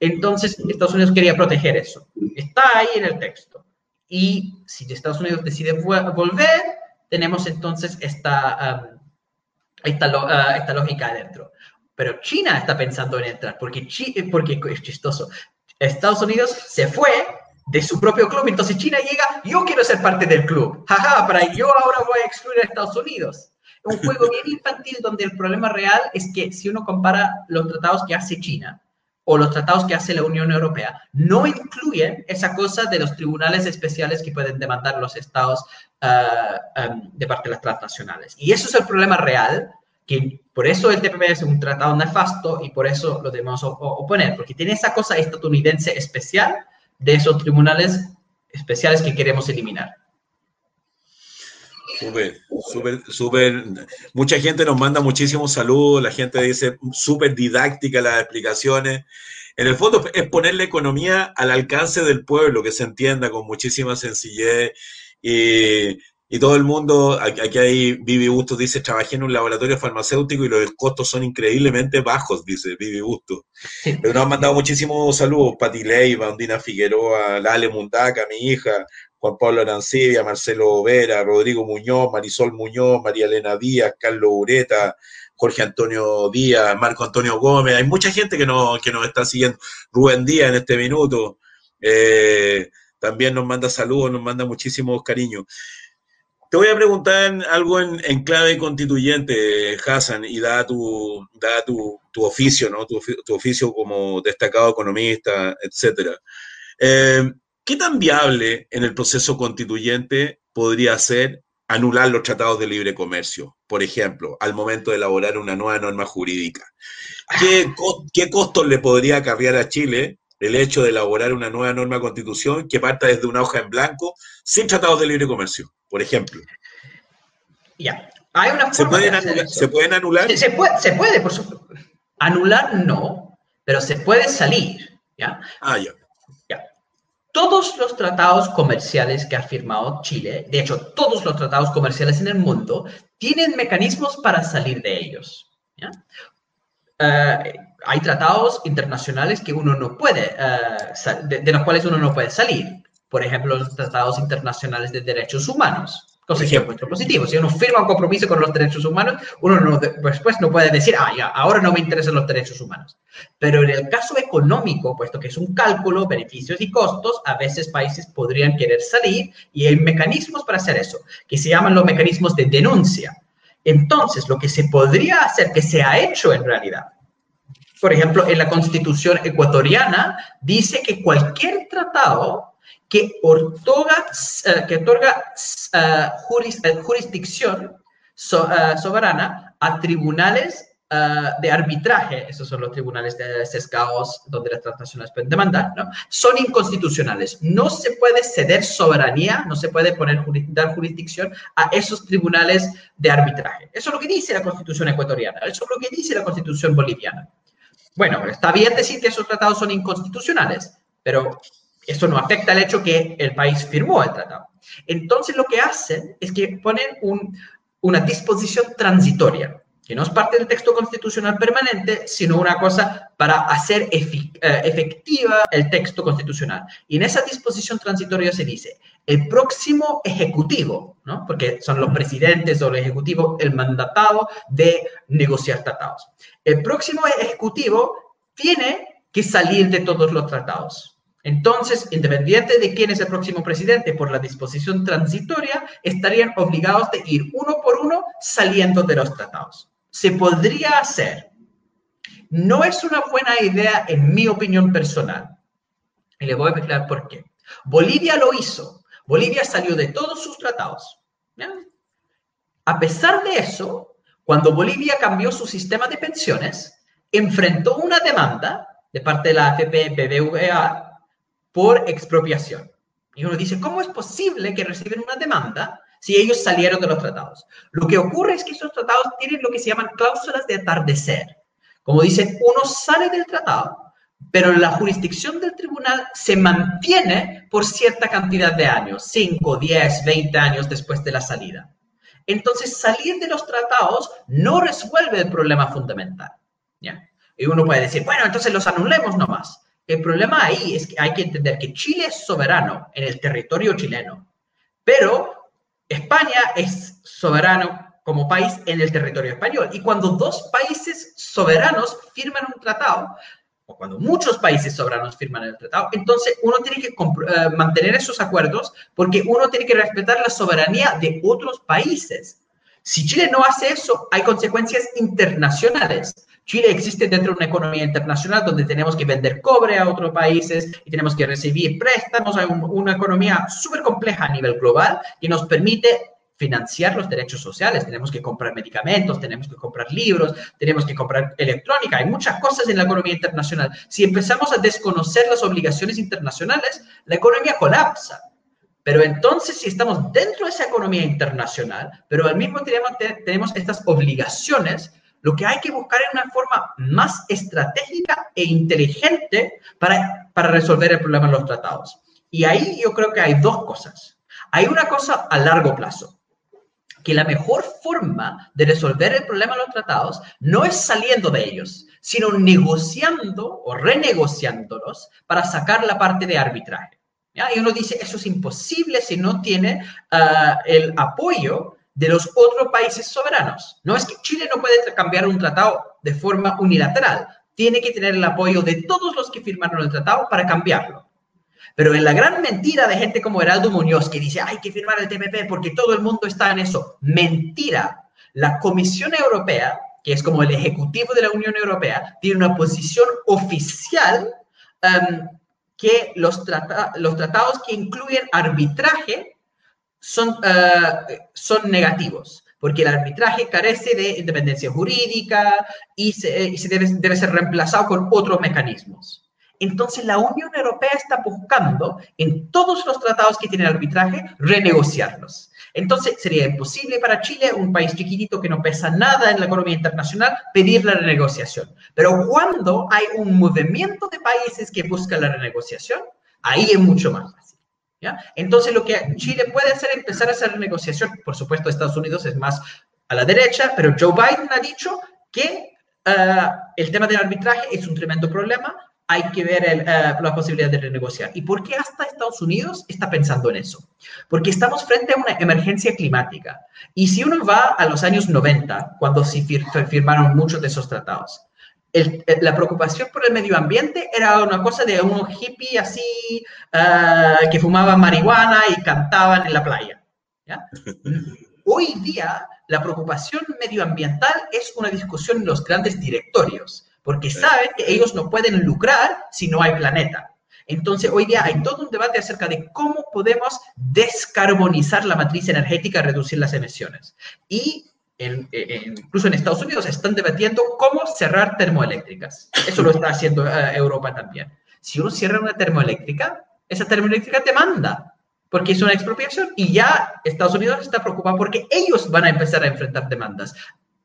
Speaker 2: Entonces, Estados Unidos quería proteger eso. Está ahí en el texto. Y si Estados Unidos decide volver, tenemos entonces esta, um, uh, esta, lógica adentro. Pero China está pensando en entrar, porque, porque es chistoso. Estados Unidos se fue de su propio club, entonces China llega, yo quiero ser parte del club. Jaja, para yo ahora voy a excluir a Estados Unidos. Un juego bien infantil donde el problema real es que si uno compara los tratados que hace China o los tratados que hace la Unión Europea no incluyen esa cosa de los tribunales especiales que pueden demandar los estados ah, de parte de las transnacionales. Y eso es el problema real, que por eso el TPP es un tratado nefasto y por eso lo debemos oponer, porque tiene esa cosa estadounidense especial de esos tribunales especiales que queremos eliminar.
Speaker 1: Súper, súper, súper. Mucha gente nos manda muchísimos saludos, la gente dice súper didáctica las explicaciones. En el fondo es poner la economía al alcance del pueblo, que se entienda con muchísima sencillez. Y, todo el mundo, aquí hay Vivi Bustos, dice, trabajé en un laboratorio farmacéutico y los costos son increíblemente bajos, dice Vivi Bustos. Pero nos han mandado muchísimos saludos, Pati Leiva, Andina Figueroa, Lale Mundaca, mi hija, Juan Pablo Arancibia, Marcelo Vera, Rodrigo Muñoz, Marisol Muñoz, María Elena Díaz, Carlos Ureta, Jorge Antonio Díaz, Marco Antonio Gómez, hay mucha gente que nos, que está siguiendo, Rubén Díaz en este minuto, eh, también nos manda saludos, nos manda muchísimos cariños. Te voy a preguntar algo en, clave constituyente, Hassan, y da tu, da tu, oficio, ¿no? Tu, oficio como destacado economista, etcétera. Eh, ¿Qué tan viable en el proceso constituyente podría ser anular los tratados de libre comercio, por ejemplo, al momento de elaborar una nueva norma jurídica? ¿Qué, qué costos le podría acarrear a Chile el hecho de elaborar una nueva norma constitución que parta desde una hoja en blanco sin tratados de libre comercio, por ejemplo?
Speaker 2: Ya, hay una
Speaker 1: ¿Se, pueden anular, ¿Se pueden anular?
Speaker 2: Se, puede, se puede, por supuesto. Anular no, pero se puede salir, ¿ya?
Speaker 1: Ah, ya
Speaker 2: todos los tratados comerciales que ha firmado Chile, de hecho, todos los tratados comerciales en el mundo, tienen mecanismos para salir de ellos. Eh, hay tratados internacionales que uno no puede, eh, de, los cuales uno no puede salir. Por ejemplo, los tratados internacionales de derechos humanos es positivo. Si uno firma un compromiso con los derechos humanos, uno no, después no puede decir, ah, ya, ahora no me interesan los derechos humanos. Pero en el caso económico, puesto que es un cálculo, beneficios y costos, a veces países podrían querer salir y hay mecanismos para hacer eso, que se llaman los mecanismos de denuncia. Entonces, lo que se podría hacer, que se ha hecho en realidad, por ejemplo, en la constitución ecuatoriana dice que cualquier tratado que otorga, eh, que otorga eh, eh, jurisdicción soberana a tribunales de arbitraje, esos son los tribunales de sesgados donde las transnacionales pueden demandar, ¿no? son inconstitucionales. No se puede ceder soberanía, no se puede poner, dar jurisdicción a esos tribunales de arbitraje. Eso es lo que dice la constitución ecuatoriana, eso es lo que dice la constitución boliviana. Bueno, está bien decir que esos tratados son inconstitucionales, pero eso no afecta al hecho que el país firmó el tratado. Entonces lo que hacen es que ponen una disposición transitoria que no es parte del texto constitucional permanente, sino una cosa para hacer eh, efectiva el texto constitucional. Y en esa disposición transitoria se dice, el próximo ejecutivo, ¿no? porque son los presidentes o el ejecutivo el mandatado de negociar tratados. El próximo ejecutivo tiene que salir de todos los tratados. Entonces, independiente de quién es el próximo presidente, por la disposición transitoria, estarían obligados de ir uno por uno saliendo de los tratados se podría hacer. No es una buena idea en mi opinión personal. Y le voy a explicar por qué. Bolivia lo hizo. Bolivia salió de todos sus tratados. A pesar de eso, cuando Bolivia cambió su sistema de pensiones, enfrentó una demanda de parte de la AFP BBVA por expropiación. Y uno dice, ¿cómo es posible que reciben una demanda si ellos salieron de los tratados. Lo que ocurre es que esos tratados tienen lo que se llaman cláusulas de atardecer. Como dicen, uno sale del tratado, pero la jurisdicción del tribunal se mantiene por cierta cantidad de años, 5, 10, 20 años después de la salida. Entonces, salir de los tratados no resuelve el problema fundamental. ¿ya? Y uno puede decir, bueno, entonces los anulemos nomás. El problema ahí es que hay que entender que Chile es soberano en el territorio chileno, pero España es soberano como país en el territorio español. Y cuando dos países soberanos firman un tratado, o cuando muchos países soberanos firman el tratado, entonces uno tiene que eh, mantener esos acuerdos porque uno tiene que respetar la soberanía de otros países. Si Chile no hace eso, hay consecuencias internacionales. Chile existe dentro de una economía internacional donde tenemos que vender cobre a otros países y tenemos que recibir préstamos. Hay una economía súper compleja a nivel global que nos permite financiar los derechos sociales. Tenemos que comprar medicamentos, tenemos que comprar libros, tenemos que comprar electrónica. Hay muchas cosas en la economía internacional. Si empezamos a desconocer las obligaciones internacionales, la economía colapsa. Pero entonces, si estamos dentro de esa economía internacional, pero al mismo tiempo tenemos estas obligaciones, lo que hay que buscar es una forma más estratégica e inteligente para, para resolver el problema en los tratados. Y ahí yo creo que hay dos cosas. Hay una cosa a largo plazo, que la mejor forma de resolver el problema en los tratados no es saliendo de ellos, sino negociando o renegociándolos para sacar la parte de arbitraje. Y uno dice, eso es imposible si no tiene ah, el apoyo de los otros países soberanos. No es que Chile no puede cambiar un tratado de forma unilateral, tiene que tener el apoyo de todos los que firmaron el tratado para cambiarlo. Pero en la gran mentira de gente como Heraldo Muñoz, que dice, hay que firmar el TPP porque todo el mundo está en eso, mentira. La Comisión Europea, que es como el Ejecutivo de la Unión Europea, tiene una posición oficial um, que los tratados que incluyen arbitraje son, eh, son negativos, porque el arbitraje carece de independencia jurídica y, se, y se debe, debe ser reemplazado con otros mecanismos. Entonces la Unión Europea está buscando en todos los tratados que tienen arbitraje renegociarlos. Entonces sería imposible para Chile, un país chiquitito que no pesa nada en la economía internacional, pedir la renegociación. Pero cuando hay un movimiento de países que buscan la renegociación, ahí es mucho más fácil. Entonces, lo que Chile puede hacer es empezar a hacer negociación. Por supuesto, Estados Unidos es más a la derecha, pero Joe Biden ha dicho que eh, el tema del arbitraje es un tremendo problema. Hay que ver eh, la posibilidad de renegociar. ¿Y por qué hasta Estados Unidos está pensando en eso? Porque estamos frente a una emergencia climática. Y si uno va a los años 90, cuando se firmaron muchos de esos tratados, la preocupación por el medio ambiente era una cosa de unos hippies así ah, que fumaban marihuana y cantaban en la playa. Hoy día la preocupación medioambiental es una discusión en los grandes directorios, porque saben que ellos no pueden lucrar si no hay planeta. Entonces, hoy día hay todo un debate acerca de cómo podemos descarbonizar la matriz energética, reducir las emisiones. Y incluso en Estados Unidos están debatiendo cómo cerrar termoeléctricas. Eso lo está haciendo eh, Europa también. Si uno cierra una termoeléctrica, esa termoeléctrica te manda, porque es una expropiación y ya Estados Unidos está preocupado porque ellos van a empezar a enfrentar demandas.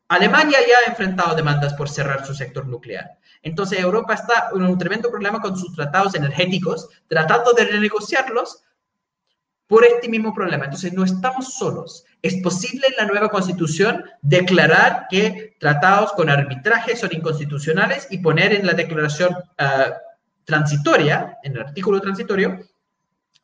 Speaker 2: Alemania ya ha enfrentado demandas por cerrar su sector nuclear. Entonces Europa está en un tremendo problema con sus tratados energéticos, tratando de renegociarlos por este mismo problema. Entonces no estamos solos. Es posible en la nueva constitución declarar que tratados con arbitraje son inconstitucionales y poner en la declaración ah, transitoria, en el artículo transitorio,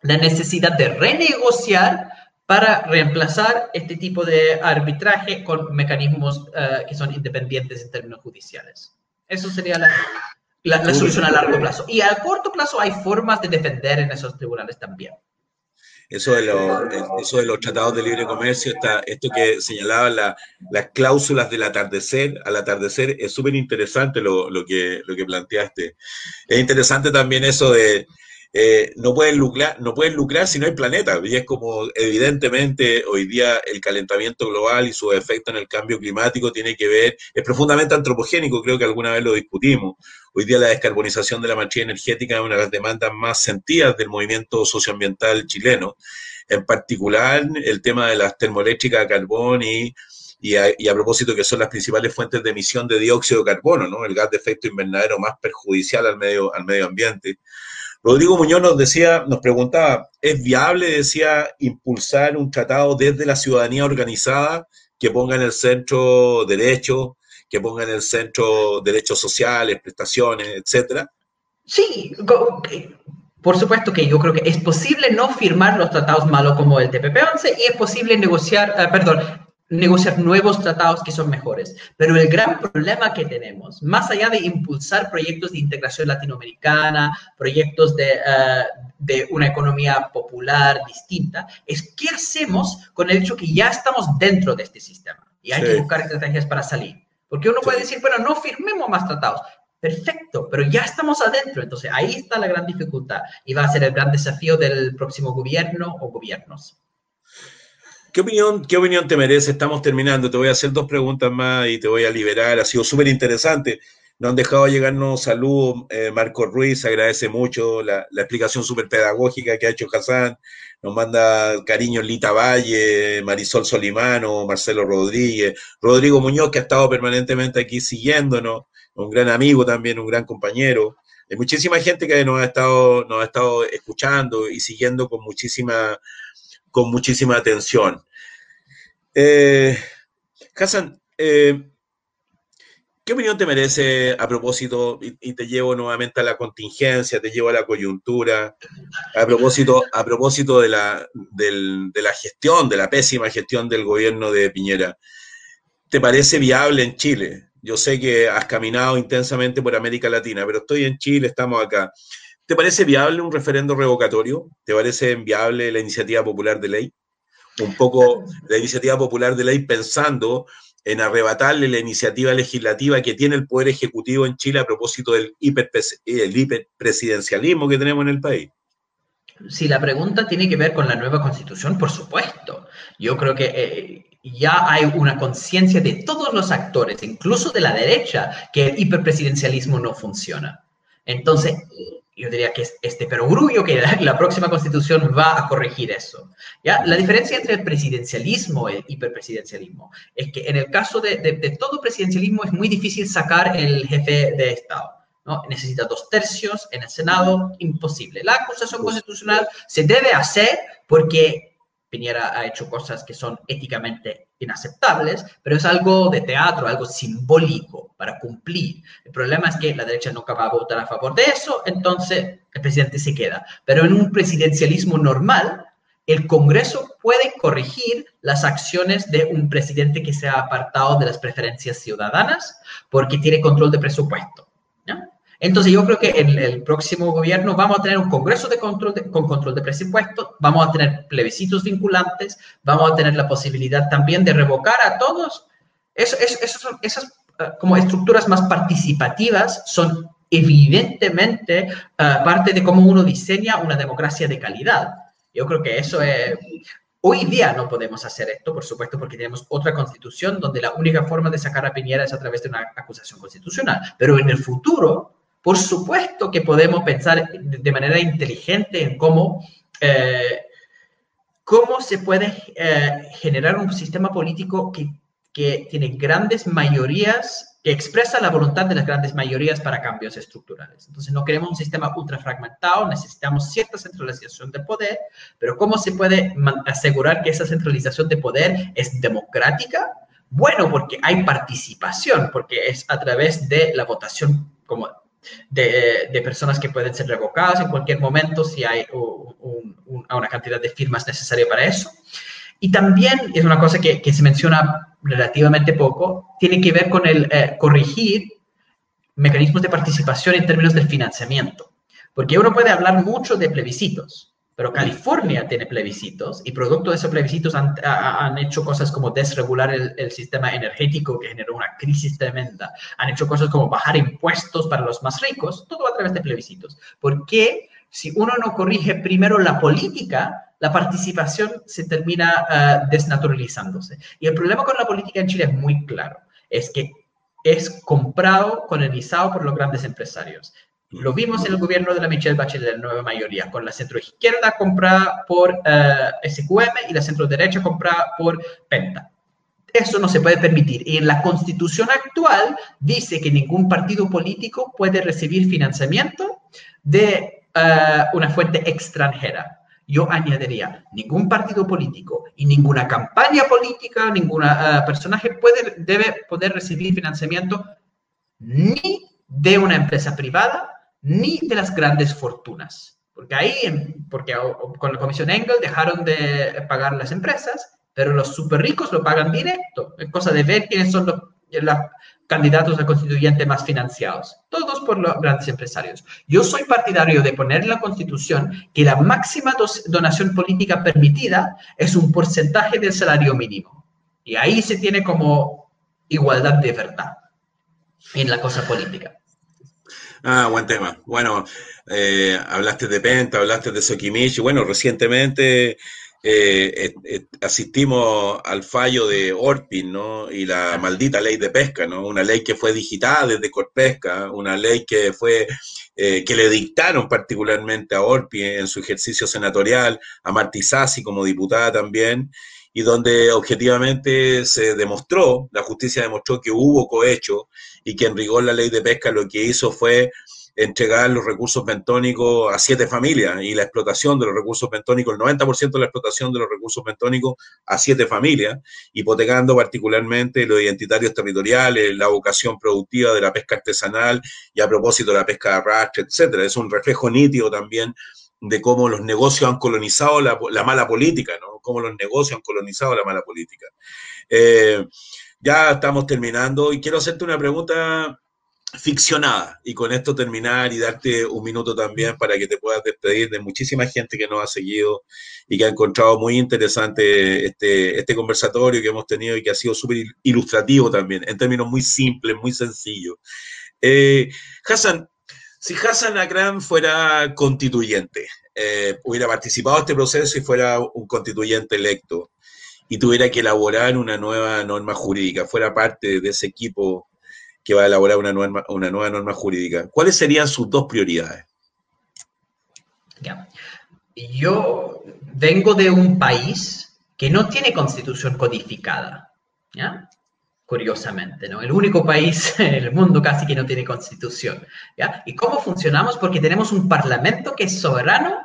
Speaker 2: la necesidad de renegociar para reemplazar este tipo de arbitraje con mecanismos uh, que son independientes en términos judiciales. Eso sería la, la, la, solución a largo plazo. Y a corto plazo hay formas de defender en esos tribunales también.
Speaker 1: Eso de, lo, eso de los tratados de libre comercio, esto que señalaba la, las cláusulas del atardecer, al atardecer, es súper interesante lo que planteaste. Es interesante también eso de, eh, no, pueden lucrar, no pueden lucrar si no hay planeta. Y es como, evidentemente, hoy día el calentamiento global y su efecto en el cambio climático tiene que ver, es profundamente antropogénico, creo que alguna vez lo discutimos. Hoy día la descarbonización de la matriz energética es una de las demandas más sentidas del movimiento socioambiental chileno. En particular, el tema de las termoeléctricas a carbón y a, y a, propósito que son las principales fuentes de emisión de dióxido de carbono, ¿no? El gas de efecto invernadero más perjudicial al medio, al medio ambiente. Rodrigo Muñoz nos decía, nos preguntaba, ¿es viable, decía, impulsar un tratado desde la ciudadanía organizada que ponga en el centro derechos, que ponga en el centro derechos sociales, prestaciones, etcétera?
Speaker 2: Sí, por supuesto que yo creo que es posible no firmar los tratados malos como el TPP-11 y es posible negociar, uh, perdón, negociar nuevos tratados que son mejores. Pero el gran problema que tenemos, más allá de impulsar proyectos de integración latinoamericana, proyectos de, uh, de una economía popular distinta, es qué hacemos con el hecho que ya estamos dentro de este sistema y hay sí. que buscar estrategias para salir. Porque uno sí. puede decir, bueno, no firmemos más tratados. Perfecto, pero ya estamos adentro, entonces ahí está la gran dificultad y va a ser el gran desafío del próximo gobierno o gobiernos.
Speaker 1: ¿Qué opinión, ¿Qué opinión te merece? Estamos terminando. Te voy a hacer dos preguntas más y te voy a liberar. Ha sido súper interesante. Nos han dejado llegarnos saludos. Eh, Marco Ruiz agradece mucho la, la explicación súper pedagógica que ha hecho Hassan. Nos manda cariño Lita Valle, Marisol Solimano, Marcelo Rodríguez, Rodrigo Muñoz, que ha estado permanentemente aquí siguiéndonos. Un gran amigo también, un gran compañero. Hay muchísima gente que nos ha estado, nos ha estado escuchando y siguiendo con muchísima, con muchísima atención. Eh, Hassan, eh, ¿qué opinión te merece a propósito, y, te llevo nuevamente a la contingencia, te llevo a la coyuntura, a propósito, a propósito de, la, de la gestión, de la pésima gestión del gobierno de Piñera? ¿Te parece viable en Chile? Yo sé que has caminado intensamente por América Latina, pero estoy en Chile, estamos acá. ¿Te parece viable un referendo revocatorio? ¿Te parece viable la iniciativa popular de ley? Un poco la iniciativa popular de ley pensando en arrebatarle la iniciativa legislativa que tiene el Poder Ejecutivo en Chile a propósito del hiperpresidencialismo que tenemos en el país.
Speaker 2: Si la pregunta tiene que ver con la nueva constitución, por supuesto. Yo creo que eh, ya hay una conciencia de todos los actores, incluso de la derecha, que el hiperpresidencialismo no funciona. Entonces, yo diría que es este perogrullo que la, la, próxima constitución va a corregir eso. ¿ya? La diferencia entre el presidencialismo y el hiperpresidencialismo es que en el caso de, de, de todo presidencialismo es muy difícil sacar el jefe de Estado. ¿no? Necesita dos tercios en el Senado, imposible. La acusación constitucional se debe hacer porque Piñera ha hecho cosas que son éticamente inaceptables, pero es algo de teatro, algo simbólico para cumplir. El problema es que la derecha nunca va a votar a favor de eso, entonces el presidente se queda. Pero en un presidencialismo normal, el Congreso puede corregir las acciones de un presidente que se ha apartado de las preferencias ciudadanas porque tiene control de presupuesto. Entonces yo creo que en el próximo gobierno vamos a tener un congreso de control de, con control de presupuesto, vamos a tener plebiscitos vinculantes, vamos a tener la posibilidad también de revocar a todos. Eso, eso, eso son, esas uh, como estructuras más participativas son evidentemente uh, parte de cómo uno diseña una democracia de calidad. Yo creo que eso es... Hoy día no podemos hacer esto, por supuesto, porque tenemos otra constitución donde la única forma de sacar a Piñera es a través de una acusación constitucional. Pero en el futuro, por supuesto que podemos pensar de manera inteligente en cómo, eh, cómo se puede eh, generar un sistema político que, que tiene grandes mayorías, que expresa la voluntad de las grandes mayorías para cambios estructurales. Entonces, no queremos un sistema ultra fragmentado, necesitamos cierta centralización de poder, pero ¿cómo se puede asegurar que esa centralización de poder es democrática? Bueno, porque hay participación, porque es a través de la votación como de, personas que pueden ser revocadas en cualquier momento si hay una cantidad de firmas necesaria para eso. Y también es una cosa que, se menciona relativamente poco, tiene que ver con el eh, corregir mecanismos de participación en términos del financiamiento. Porque uno puede hablar mucho de plebiscitos, pero California tiene plebiscitos y producto de esos plebiscitos han, hecho cosas como desregular el, sistema energético que generó una crisis tremenda. Han hecho cosas como bajar impuestos para los más ricos, todo a través de plebiscitos. Porque si uno no corrige primero la política, la participación se termina eh, desnaturalizándose. Y el problema con la política en Chile es muy claro. Es que es comprado, colonizado por los grandes empresarios. Lo vimos en el gobierno de la Michelle Bachelet, nueva mayoría, con la centroizquierda comprada por eh, SQM y la centroderecha comprada por Penta. Eso no se puede permitir. Y en la constitución actual dice que ningún partido político puede recibir financiamiento de eh, una fuente extranjera. Yo añadiría, ningún partido político y ninguna campaña política, ningún eh, personaje puede, debe poder recibir financiamiento ni de una empresa privada ni de las grandes fortunas. Porque ahí, porque con la Comisión Engel dejaron de pagar las empresas, pero los super ricos lo pagan directo. Es cosa de ver quiénes son los, candidatos a constituyente más financiados. Todos por los grandes empresarios. Yo soy partidario de poner en la Constitución que la máxima donación política permitida es un porcentaje del salario mínimo. Y ahí se tiene como igualdad de verdad en la cosa política.
Speaker 1: Ah, buen tema. Bueno, eh, hablaste de Penta, hablaste de Sokimichi. Bueno, recientemente eh, asistimos al fallo de Orpin, ¿no? Y la maldita ley de pesca, ¿no? Una ley que fue digitada desde Corpesca, una ley que fue eh, que le dictaron particularmente a Orpin en su ejercicio senatorial, a Marti Sassi como diputada también, y donde objetivamente se demostró, la justicia demostró que hubo cohecho y que en rigor la ley de pesca lo que hizo fue entregar los recursos bentónicos a siete familias y la explotación de los recursos bentónicos, el 90% de la explotación de los recursos bentónicos a siete familias, hipotecando particularmente los identitarios territoriales, la vocación productiva de la pesca artesanal y a propósito de la pesca de arrastre, etcétera. Es un reflejo nítido también de cómo los negocios han colonizado la, mala política, ¿no? Cómo los negocios han colonizado la mala política. Eh, ya estamos terminando y quiero hacerte una pregunta ficcionada y con esto terminar y darte un minuto también para que te puedas despedir de muchísima gente que nos ha seguido y que ha encontrado muy interesante este, este conversatorio que hemos tenido y que ha sido súper ilustrativo también, en términos muy simples, muy sencillos. Eh, Hassan, si Hassan Akram fuera constituyente, eh, hubiera participado en este proceso y fuera un constituyente electo, y tuviera que elaborar una nueva norma jurídica, fuera parte de ese equipo que va a elaborar una nueva, una nueva norma jurídica, ¿cuáles serían sus dos prioridades?
Speaker 2: Yo vengo de un país que no tiene constitución codificada, ¿ya? Curiosamente, ¿no? El único país en el mundo casi que no tiene constitución, ¿ya? ¿Y cómo funcionamos? Porque tenemos un parlamento que es soberano,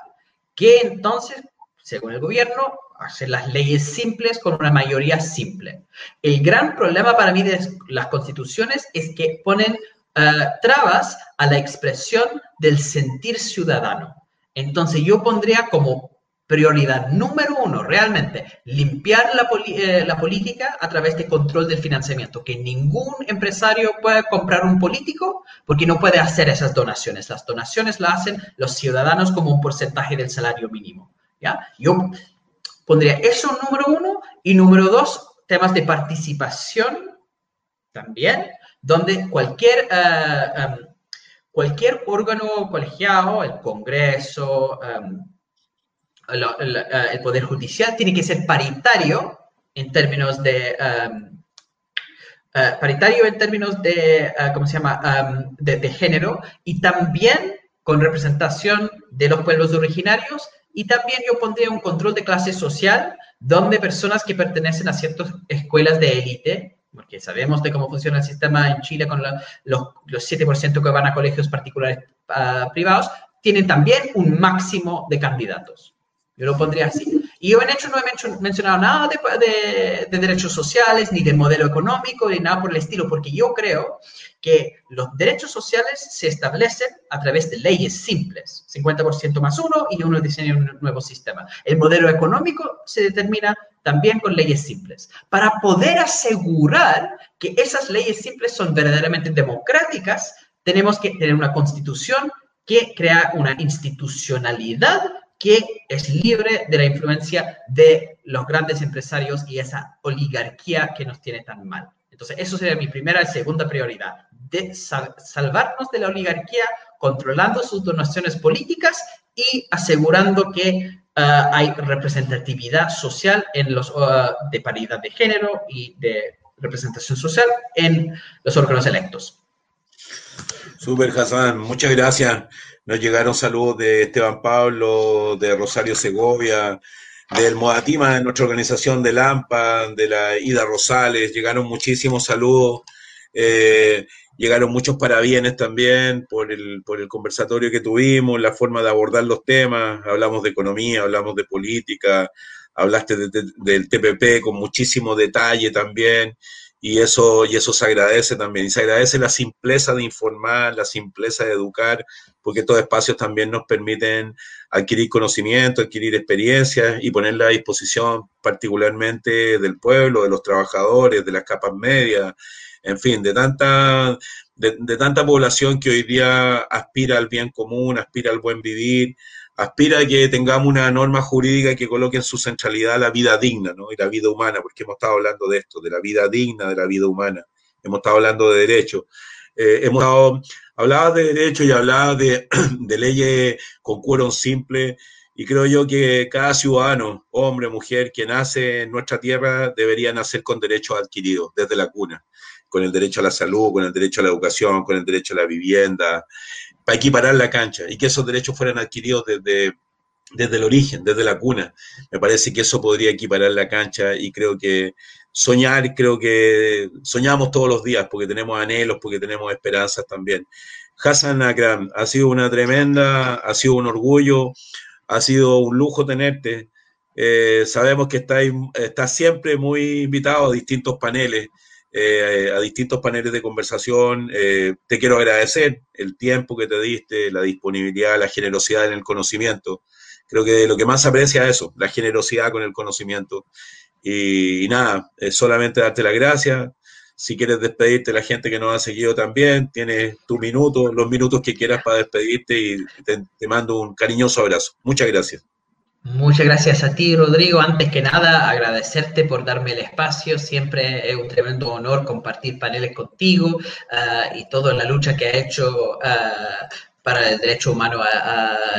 Speaker 2: que entonces, según el gobierno, hacer las leyes simples con una mayoría simple. El gran problema para mí de las constituciones es que ponen eh, trabas a la expresión del sentir ciudadano. Entonces yo pondría como prioridad número uno, realmente, limpiar la, eh, la, política a través de control del financiamiento, que ningún empresario pueda comprar un político porque no puede hacer esas donaciones. Las donaciones las hacen los ciudadanos como un porcentaje del salario mínimo. ¿ya? Yo Pondría eso número uno y número dos, temas de participación también, donde cualquier, eh, em, cualquier órgano colegiado, el Congreso, em, eh, el, Poder Judicial, tiene que ser paritario en términos de... Em, eh, paritario en términos de, ¿cómo se llama?, de género y también con representación de los pueblos originarios y también yo pondría un control de clase social donde personas que pertenecen a ciertas escuelas de élite porque sabemos de cómo funciona el sistema en Chile con los, los 7% que van a colegios particulares ah, privados, tienen también un máximo de candidatos. Yo lo pondría así. Y yo en hecho no he mencionado nada de, de, derechos sociales, ni de modelo económico, ni nada por el estilo, porque yo creo que los derechos sociales se establecen a través de leyes simples, 50% más uno y uno diseña un nuevo sistema. El modelo económico se determina también con leyes simples, para poder asegurar que esas leyes simples son verdaderamente democráticas, tenemos que tener una constitución que crea una institucionalidad que es libre de la influencia de los grandes empresarios y esa oligarquía que nos tiene tan mal. Entonces, eso sería mi primera y segunda prioridad, de salvarnos de la oligarquía, controlando sus donaciones políticas y asegurando que ah, hay representatividad social en los, ah, de paridad de género y de representación social en los órganos electos.
Speaker 1: Super Hassan, muchas gracias. Nos llegaron saludos de Esteban Pablo, de Rosario Segovia, del Modatima, de nuestra organización de Lampa, de la Ida Rosales. Llegaron muchísimos saludos. Eh, llegaron muchos parabienes también por el, por el conversatorio que tuvimos, la forma de abordar los temas. Hablamos de economía, hablamos de política, hablaste del TPP con muchísimo detalle también y eso, y eso se agradece también. Y se agradece la simpleza de informar, la simpleza de educar, porque estos espacios también nos permiten adquirir conocimiento, adquirir experiencias y ponerla a disposición particularmente del pueblo, de los trabajadores, de las capas medias, en fin, de tanta, de, de tanta población que hoy día aspira al bien común, aspira al buen vivir, aspira a que tengamos una norma jurídica que coloque en su centralidad la vida digna ¿no? y la vida humana, porque hemos estado hablando de esto, de la vida digna, de la vida humana. Hemos estado hablando de derechos. Eh, hemos estado, hablaba de derechos y hablaba de, de leyes con quórum simple. Y creo yo que cada ciudadano, hombre, mujer, que nace en nuestra tierra, debería nacer con derechos adquiridos desde la cuna, con el derecho a la salud, con el derecho a la educación, con el derecho a la vivienda, para equiparar la cancha y que esos derechos fueran adquiridos desde, desde el origen, desde la cuna. Me parece que eso podría equiparar la cancha y creo que soñar, creo que soñamos todos los días porque tenemos anhelos, porque tenemos esperanzas también. Hassan Akram, ha sido una tremenda, ha sido un orgullo, ha sido un lujo tenerte. Eh, sabemos que estás está siempre muy invitado a distintos paneles. Eh, a distintos paneles de conversación. Eh, te quiero agradecer el tiempo que te diste, la disponibilidad, la generosidad en el conocimiento. Creo que lo que más aprecia es eso, la generosidad con el conocimiento. Y, nada, solamente darte las gracias. Si quieres despedirte, la gente que nos ha seguido también, tienes tu minuto, los minutos que quieras para despedirte y te mando un cariñoso abrazo. Muchas gracias.
Speaker 2: Muchas gracias a ti, Rodrigo. Antes que nada, agradecerte por darme el espacio. Siempre es un tremendo honor compartir paneles contigo ah, y toda la lucha que ha hecho ah, para el derecho humano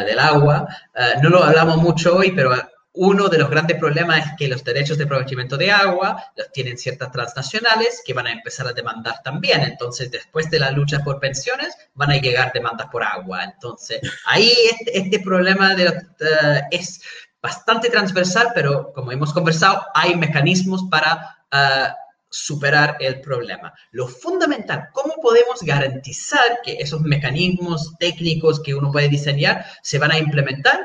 Speaker 2: del agua. Ah, no lo hablamos mucho hoy, pero uno de los grandes problemas es que los derechos de aprovechamiento de agua los tienen ciertas transnacionales que van a empezar a demandar también. Entonces, después de la lucha por pensiones, van a llegar demandas por agua. Entonces, ahí este, este problema eh, es bastante transversal, pero como hemos conversado, hay mecanismos para eh, superar el problema. Lo fundamental, ¿cómo podemos garantizar que esos mecanismos técnicos que uno puede diseñar se van a implementar?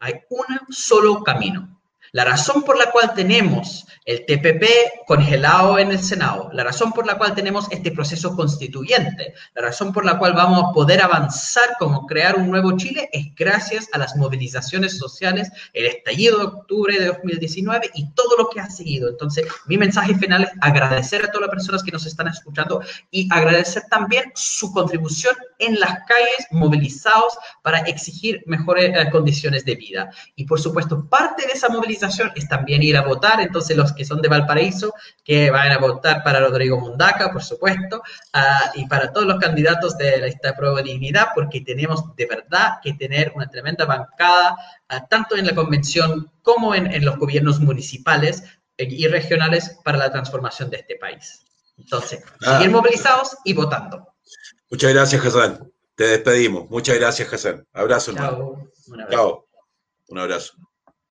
Speaker 2: Hay un solo camino. La razón por la cual tenemos el TPP congelado en el Senado, la razón por la cual tenemos este proceso constituyente, la razón por la cual vamos a poder avanzar como crear un nuevo Chile es gracias a las movilizaciones sociales, el estallido de octubre de 2019 y todo lo que ha seguido. Entonces, mi mensaje final es agradecer a todas las personas que nos están escuchando y agradecer también su contribución en las calles, movilizados para exigir mejores eh, condiciones de vida. Y por supuesto, parte de esa movilización es también ir a votar. Entonces, los que son de Valparaíso, que van a votar para Rodrigo Mundaca, por supuesto, ah, y para todos los candidatos de esta prueba de dignidad, porque tenemos de verdad que tener una tremenda bancada, ah, tanto en la convención como en, en los gobiernos municipales eh, y regionales para la transformación de este país. Entonces, ah. seguir movilizados y votando.
Speaker 1: Muchas gracias, Hassan. Te despedimos. Muchas gracias, Hassan. Abrazo, hermano. Chao. Un abrazo.